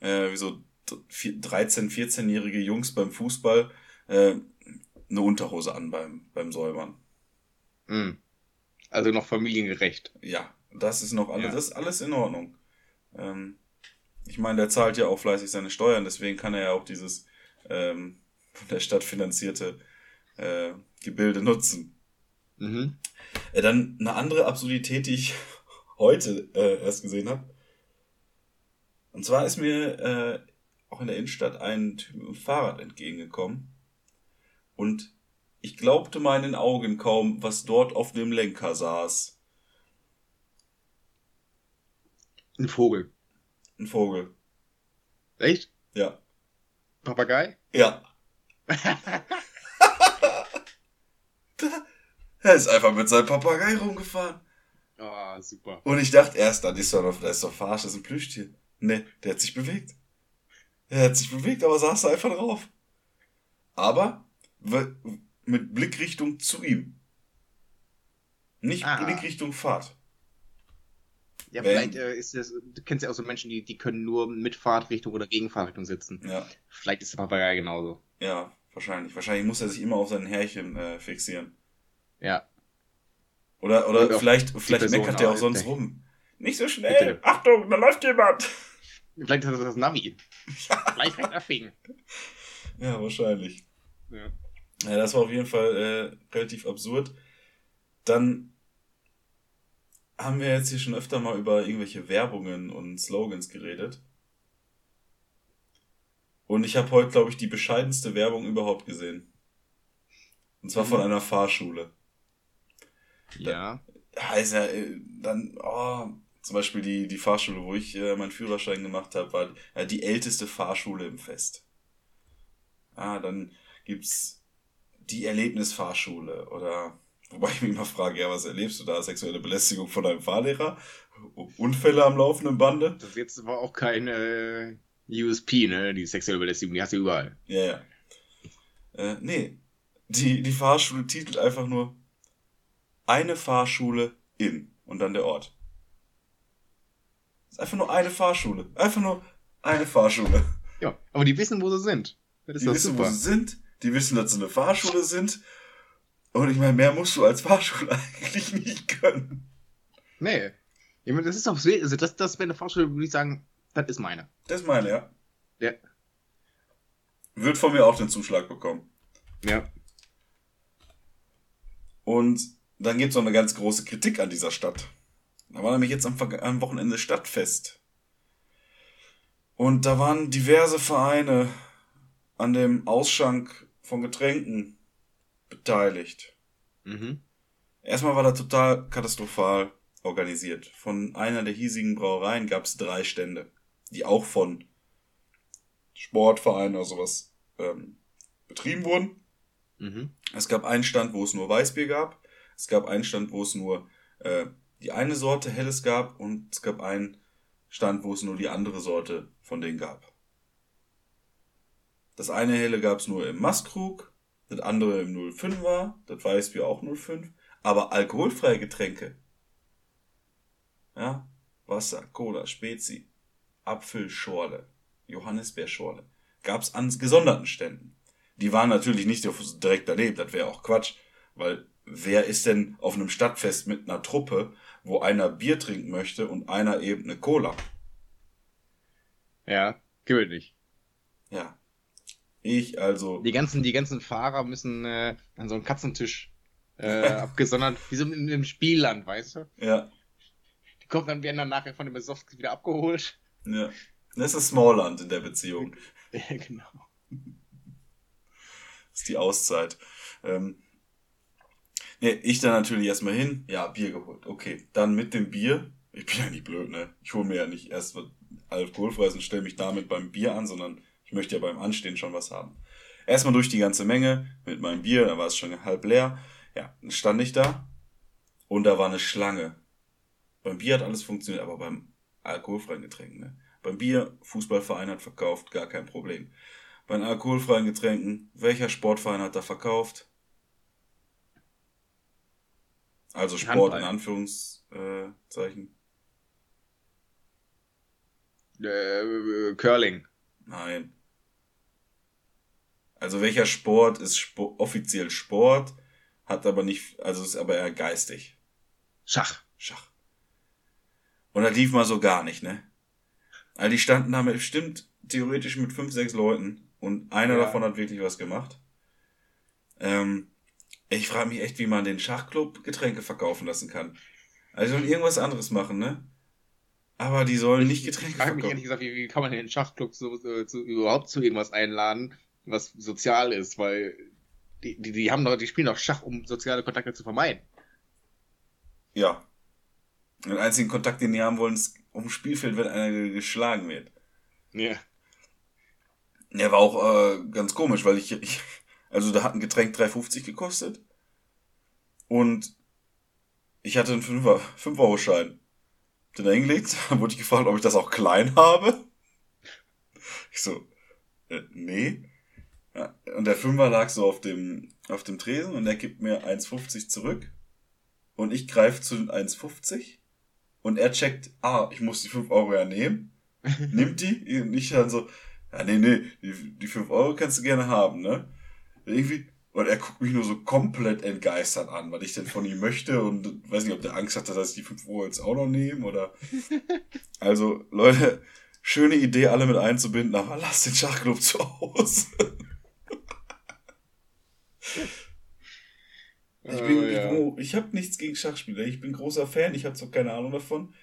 S2: äh, wie so 13-, 14-jährige Jungs beim Fußball, äh, eine Unterhose an beim, beim Säubern.
S3: Mhm. Also noch familiengerecht.
S2: Ja, das ist noch alles,
S3: Ja.
S2: das ist alles in Ordnung. Ähm, ich meine, der zahlt ja auch fleißig seine Steuern, deswegen kann er ja auch dieses ähm, von der Stadt finanzierte äh, Gebilde nutzen.
S3: Mhm.
S2: Äh, dann eine andere Absurdität, die ich heute äh, erst gesehen habe. Und zwar ist mir äh, auch in der Innenstadt ein Typ mit dem Fahrrad entgegengekommen. Und ich glaubte meinen Augen kaum, was dort auf dem Lenker saß.
S3: Ein Vogel.
S2: Ein Vogel.
S3: Echt?
S2: Ja.
S3: Papagei?
S2: Ja. Er ist einfach mit seinem Papagei rumgefahren.
S3: Ah, super.
S2: Und ich dachte erst, das ist doch, das ist doch verarscht, das ist ein Plüschtier. Ne, der hat sich bewegt. Er hat sich bewegt, aber saß da einfach drauf. Aber mit Blickrichtung zu ihm. Nicht
S3: Ah.
S2: Blickrichtung Fahrt.
S3: Ja,
S2: Wenn-
S3: vielleicht äh, ist das, du kennst ja auch so Menschen, die, die können nur mit Fahrtrichtung oder gegen Fahrtrichtung sitzen.
S2: Ja,
S3: Vielleicht ist der Papagei genauso.
S2: ja, wahrscheinlich. Wahrscheinlich muss er sich immer auf sein Härchen äh, fixieren.
S3: Ja.
S2: Oder,
S3: Und
S2: oder
S3: auch
S2: vielleicht, vielleicht meckert der auch sonst rum. Nicht so
S3: Bitte.
S2: schnell! Achtung, da läuft jemand!
S3: Vielleicht ist das das Navi. Gleich recht abbiegen.
S2: Ja, wahrscheinlich.
S3: Ja.
S2: Ja, das war auf jeden Fall äh, relativ absurd. Dann haben wir jetzt hier schon öfter mal über irgendwelche Werbungen und Slogans geredet. Und ich habe heute, glaube ich, die bescheidenste Werbung überhaupt gesehen. Und zwar von
S3: Mhm.
S2: einer Fahrschule.
S3: Ja.
S2: Heißt ja, äh, dann, oh, zum Beispiel die, die Fahrschule, wo ich äh, meinen Führerschein gemacht habe, war äh, die älteste Fahrschule im Fest. Ah, dann gibt's die Erlebnisfahrschule oder, wobei ich mich immer frage, ja, was erlebst du da? Sexuelle Belästigung von deinem Fahrlehrer? Unfälle am laufenden Bande?
S3: Das ist jetzt aber auch kein äh, USP, ne? Die sexuelle Belästigung, die hast du überall.
S2: Ja, ja. Äh, nee, die, die Fahrschule titelt einfach nur eine Fahrschule in und dann der Ort. ist einfach nur eine Fahrschule. Einfach nur eine Fahrschule.
S3: Ja, aber die wissen, wo sie sind. Das
S2: Die wissen,
S3: super.
S2: wo sie sind. Die wissen, dass sie eine Fahrschule sind. Und ich meine, mehr musst du als Fahrschule eigentlich nicht können.
S3: Nee. Ich meine, das ist doch, also das, das wäre eine Fahrschule, würde ich sagen, das ist meine.
S2: Das ist meine, ja.
S3: Ja.
S2: Wird von mir auch den Zuschlag bekommen.
S3: Ja.
S2: Und dann gibt es noch eine ganz große Kritik an dieser Stadt. Da war nämlich jetzt am, am Wochenende Stadtfest. Und da waren diverse Vereine an dem Ausschank von Getränken beteiligt.
S3: Mhm.
S2: Erstmal war das total katastrophal organisiert. Von einer der hiesigen Brauereien gab es drei Stände, die auch von Sportvereinen oder sowas ähm, betrieben wurden.
S3: Mhm.
S2: Es gab einen Stand, wo es nur Weißbier gab. Es gab einen Stand, wo es nur äh, die eine Sorte Helles gab. Und es gab einen Stand, wo es nur die andere Sorte von denen gab. Das eine Helle gab es nur im Mastkrug, das andere im 05er, das Weißbier auch 05. Aber alkoholfreie Getränke. Ja, Wasser, Cola, Spezi, Apfelschorle. Johannisbeerschorle, gab's an gesonderten Ständen. Die waren natürlich nicht direkt daneben, das wäre auch Quatsch, weil wer ist denn auf einem Stadtfest mit einer Truppe, wo einer Bier trinken möchte und einer eben eine Cola?
S3: Ja, gewöhnlich.
S2: Ja. Ich also.
S3: Die ganzen, die ganzen Fahrer müssen äh, an so einen Katzentisch äh, abgesondert, wie so in einem Spielland, weißt du?
S2: Ja.
S3: Die kommen dann, werden dann nachher von dem Besowski wieder abgeholt.
S2: Ja. Das ist Smallland in der Beziehung.
S3: Ja, genau.
S2: Das ist die Auszeit. Ähm, ich dann natürlich erstmal hin, ja, Bier geholt. Okay, dann mit dem Bier. Ich bin ja nicht blöd, ne? Ich hole mir ja nicht erst alkoholfreies und stelle mich damit beim Bier an, sondern ich möchte ja beim Anstehen schon was haben. Erstmal durch die ganze Menge mit meinem Bier, da war es schon halb leer. Ja, dann stand ich da und da war eine Schlange. Beim Bier hat alles funktioniert, aber beim alkoholfreien Getränken, ne? Beim Bier, Fußballverein hat verkauft, gar kein Problem. Bei den alkoholfreien Getränken, welcher Sportverein hat da verkauft? Also Sport in
S3: Handball.
S2: Anführungszeichen.
S3: Äh, Curling.
S2: Nein. Also welcher Sport ist Spo offiziell Sport, hat aber nicht, also ist aber eher geistig.
S3: Schach.
S2: Schach. Und das lief mal so gar nicht, ne? All die standen da mit, bestimmt theoretisch mit fünf, sechs Leuten und einer
S3: Ja.
S2: davon hat wirklich was gemacht. Ähm, ich frage mich echt, wie man den Schachclub Getränke verkaufen lassen kann. Also die sollen irgendwas anderes machen, ne? Aber die sollen nicht Getränke
S3: Ich frage mich
S2: verkaufen.
S3: ehrlich gesagt, wie, wie kann man den Schachclub so, so, zu, überhaupt zu irgendwas einladen, was sozial ist, weil die, die, die haben doch, die spielen doch Schach, um soziale Kontakte zu vermeiden.
S2: Ja. Den einzigen Kontakt, den die haben wollen, ist um Spielfeld, wenn einer ge- geschlagen wird.
S3: Ja.
S2: Der war auch äh, ganz komisch, weil ich, ich also da hat ein Getränk 3,50 gekostet und ich hatte einen 5 Euro Schein. Den da hingelegt, dann wurde ich gefragt, ob ich das auch klein habe. Ich so, äh, nee. Ja, und der Fünfer lag so auf dem, auf dem Tresen und er gibt mir 1,50 zurück. Und ich greife zu den 1,50 und er checkt, ah, ich muss die 5 Euro ja nehmen. Nimmt die und ich dann so, ja, nee, nee, die, die 5 Euro kannst du gerne haben, ne? Irgendwie, und er guckt mich nur so komplett entgeistert an, was ich denn von ihm möchte und weiß nicht, ob der Angst hatte, dass ich die 5 Euro jetzt auch noch nehme oder. Also, Leute, schöne Idee, alle mit einzubinden, aber lass den Schachclub zu Hause. Ich bin,
S3: Äh, ja.
S2: ich, ich habe nichts gegen Schachspieler. Ich bin großer Fan. Ich habe zwar keine Ahnung davon.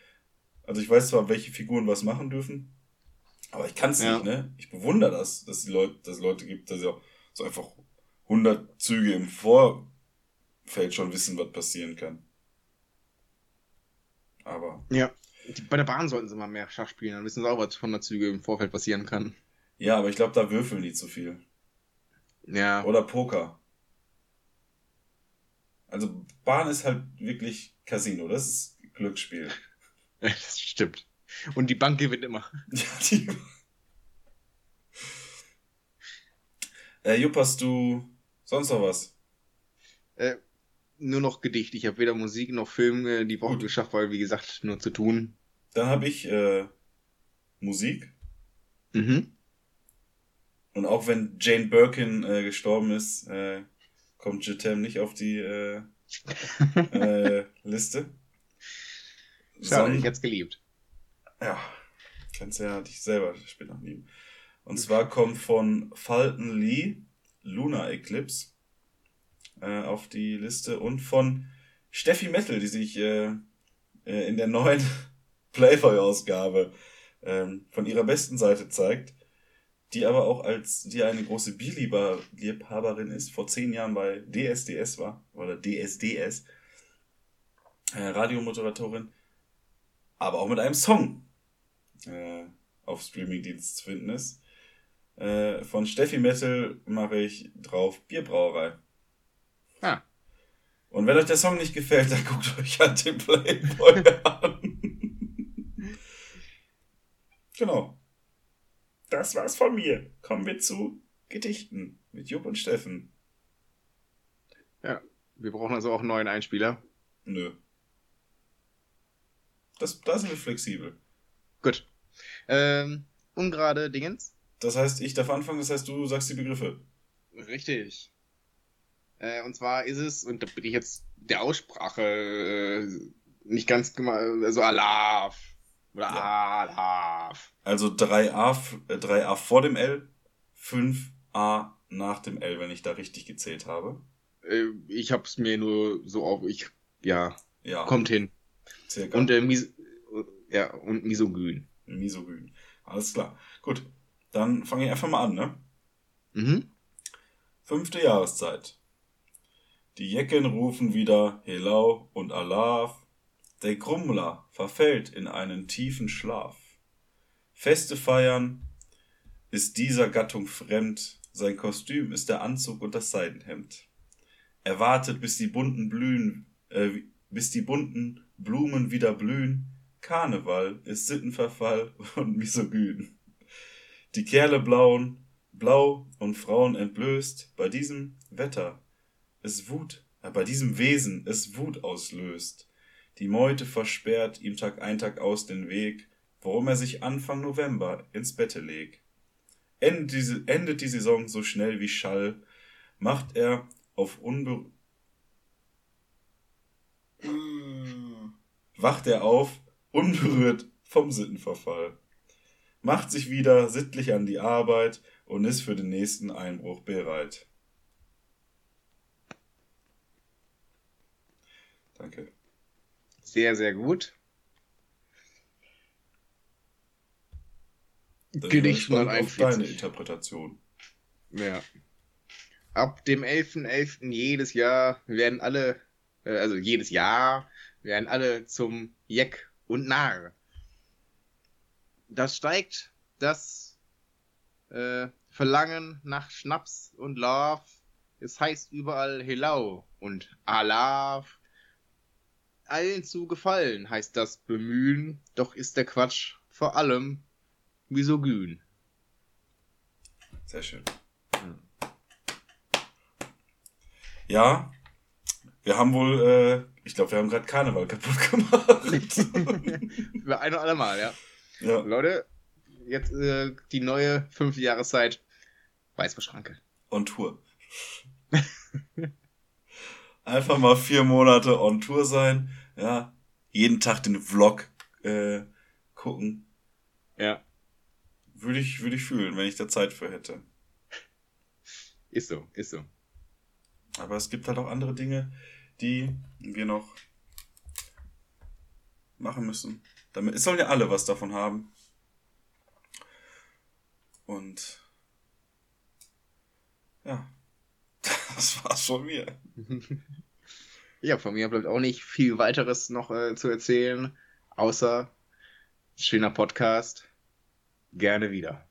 S2: Also ich weiß zwar, welche Figuren was machen dürfen, aber ich kann es
S3: Ja.
S2: nicht. Ne? Ich bewundere das, dass die Leute, dass es Leute gibt, dass ja so einfach 100 Züge im Vorfeld schon wissen, was passieren kann. Aber
S3: ja. Bei der Bahn sollten sie mal mehr Schach spielen, dann wissen sie auch, was von der Züge im Vorfeld passieren kann.
S2: ja, aber ich glaube, da würfeln die zu viel.
S3: Ja.
S2: Oder Poker. Also Bahn ist halt wirklich Casino. Das ist Glücksspiel.
S3: Das stimmt. Und die Bank gewinnt immer.
S2: Ja, die. Äh, Jupp, hast du sonst noch was?
S3: Äh, nur noch Gedicht. Ich habe weder Musik noch Film äh, die Woche
S2: Gut.
S3: geschafft, weil, wie gesagt, nur zu tun.
S2: Dann habe ich äh, Musik.
S3: Mhm.
S2: Und auch wenn Jane Birkin äh, gestorben ist, äh, kommt Jetem nicht auf die äh, äh, Liste.
S3: Schade, ich hätte geliebt.
S2: Ja, kannst ja dich selber später lieben. Und zwar kommt von Fulton Lee Lunar Eclipse äh, auf die Liste und von Steffi Metal, die sich äh, äh, in der neuen Playboy-Ausgabe ähm, von ihrer besten Seite zeigt, die aber auch als die eine große Bierliebhaberin ist, vor zehn Jahren bei DSDS war, oder DSDS, äh, Radiomoderatorin, aber auch mit einem Song äh, auf Streamingdienst zu finden ist. Äh, von Steffi Metal mache ich drauf Bierbrauerei.
S3: Ah.
S2: Und wenn euch der Song nicht gefällt, dann guckt euch halt den Playboy an. genau. Das war's von mir. Kommen wir zu Gedichten mit Jupp und Steffen.
S3: Wir brauchen also auch einen neuen Einspieler.
S2: Nö. Das, da sind wir flexibel.
S3: Gut. Ähm, ungerade Dingens.
S2: Das heißt, ich darf anfangen, das heißt, du sagst die Begriffe.
S3: Richtig. Äh, und zwar ist es, und da bin ich jetzt der Aussprache äh, nicht ganz gema- also Alaf. Oder
S2: Ja.
S3: Alaf.
S2: Also 3a, f- äh, 3a vor dem L, 5a nach dem L, wenn ich da richtig gezählt habe.
S3: Äh, ich hab's mir nur so auf, ich, ja,
S2: Ja,
S3: kommt hin.
S2: circa.
S3: Und, äh, mis ja, und misogyn.
S2: Misogyn. Alles klar. Gut, dann fange ich einfach mal an, ne?
S3: Mhm.
S2: Fünfte Jahreszeit. Die Jecken rufen wieder Helau und Alaf. Der Grummler verfällt in einen tiefen Schlaf. Feste feiern ist dieser Gattung fremd. Sein Kostüm ist der Anzug und das Seidenhemd. Er wartet, bis die bunten Blühen, äh, bis die bunten Blumen wieder blühen. Karneval ist Sittenverfall und Misogyn. Die Kerle blauen, blau und Frauen entblößt, bei diesem Wetter es Wut, äh, bei diesem Wesen es Wut auslöst. Die Meute versperrt ihm Tag ein Tag aus den Weg, worum er sich Anfang November ins Bette legt. Endet die, endet die Saison so schnell wie Schall, macht er auf unbe wacht er auf, unberührt vom Sittenverfall, macht sich wieder sittlich an die Arbeit und ist für den nächsten Einbruch bereit. Danke.
S3: Sehr, sehr gut. Gedicht
S2: ich gespannt auf
S3: 141.
S2: deine Interpretation.
S3: Ja. Ab dem 11.11. jedes Jahr werden alle, äh, also jedes Jahr werden alle zum Jeck und Narr. Das steigt das äh, Verlangen nach Schnaps und Love. Es heißt überall Helau und Alaf. Allen zu gefallen heißt das Bemühen, doch ist der Quatsch vor allem misogyn.
S2: Sehr schön. Ja, wir haben wohl, äh, ich glaube, wir haben gerade Karneval kaputt gemacht.
S3: Für ein oder allemal, ja.
S2: Ja,
S3: Leute, jetzt äh, die neue fünfte Jahreszeit. Weißverschranke.
S2: on Tour. Einfach mal vier Monate on Tour sein. Ja, jeden Tag den Vlog äh, gucken.
S3: Ja,
S2: Würde ich, würde ich fühlen, wenn ich da Zeit für hätte.
S3: ist so, ist so.
S2: Aber es gibt halt auch andere Dinge, die wir noch machen müssen. Damit, es sollen ja alle was davon haben. Und ja, das war's von mir.
S3: Ja, von mir bleibt auch nicht viel weiteres noch äh, zu erzählen, außer schöner Podcast. Gerne wieder.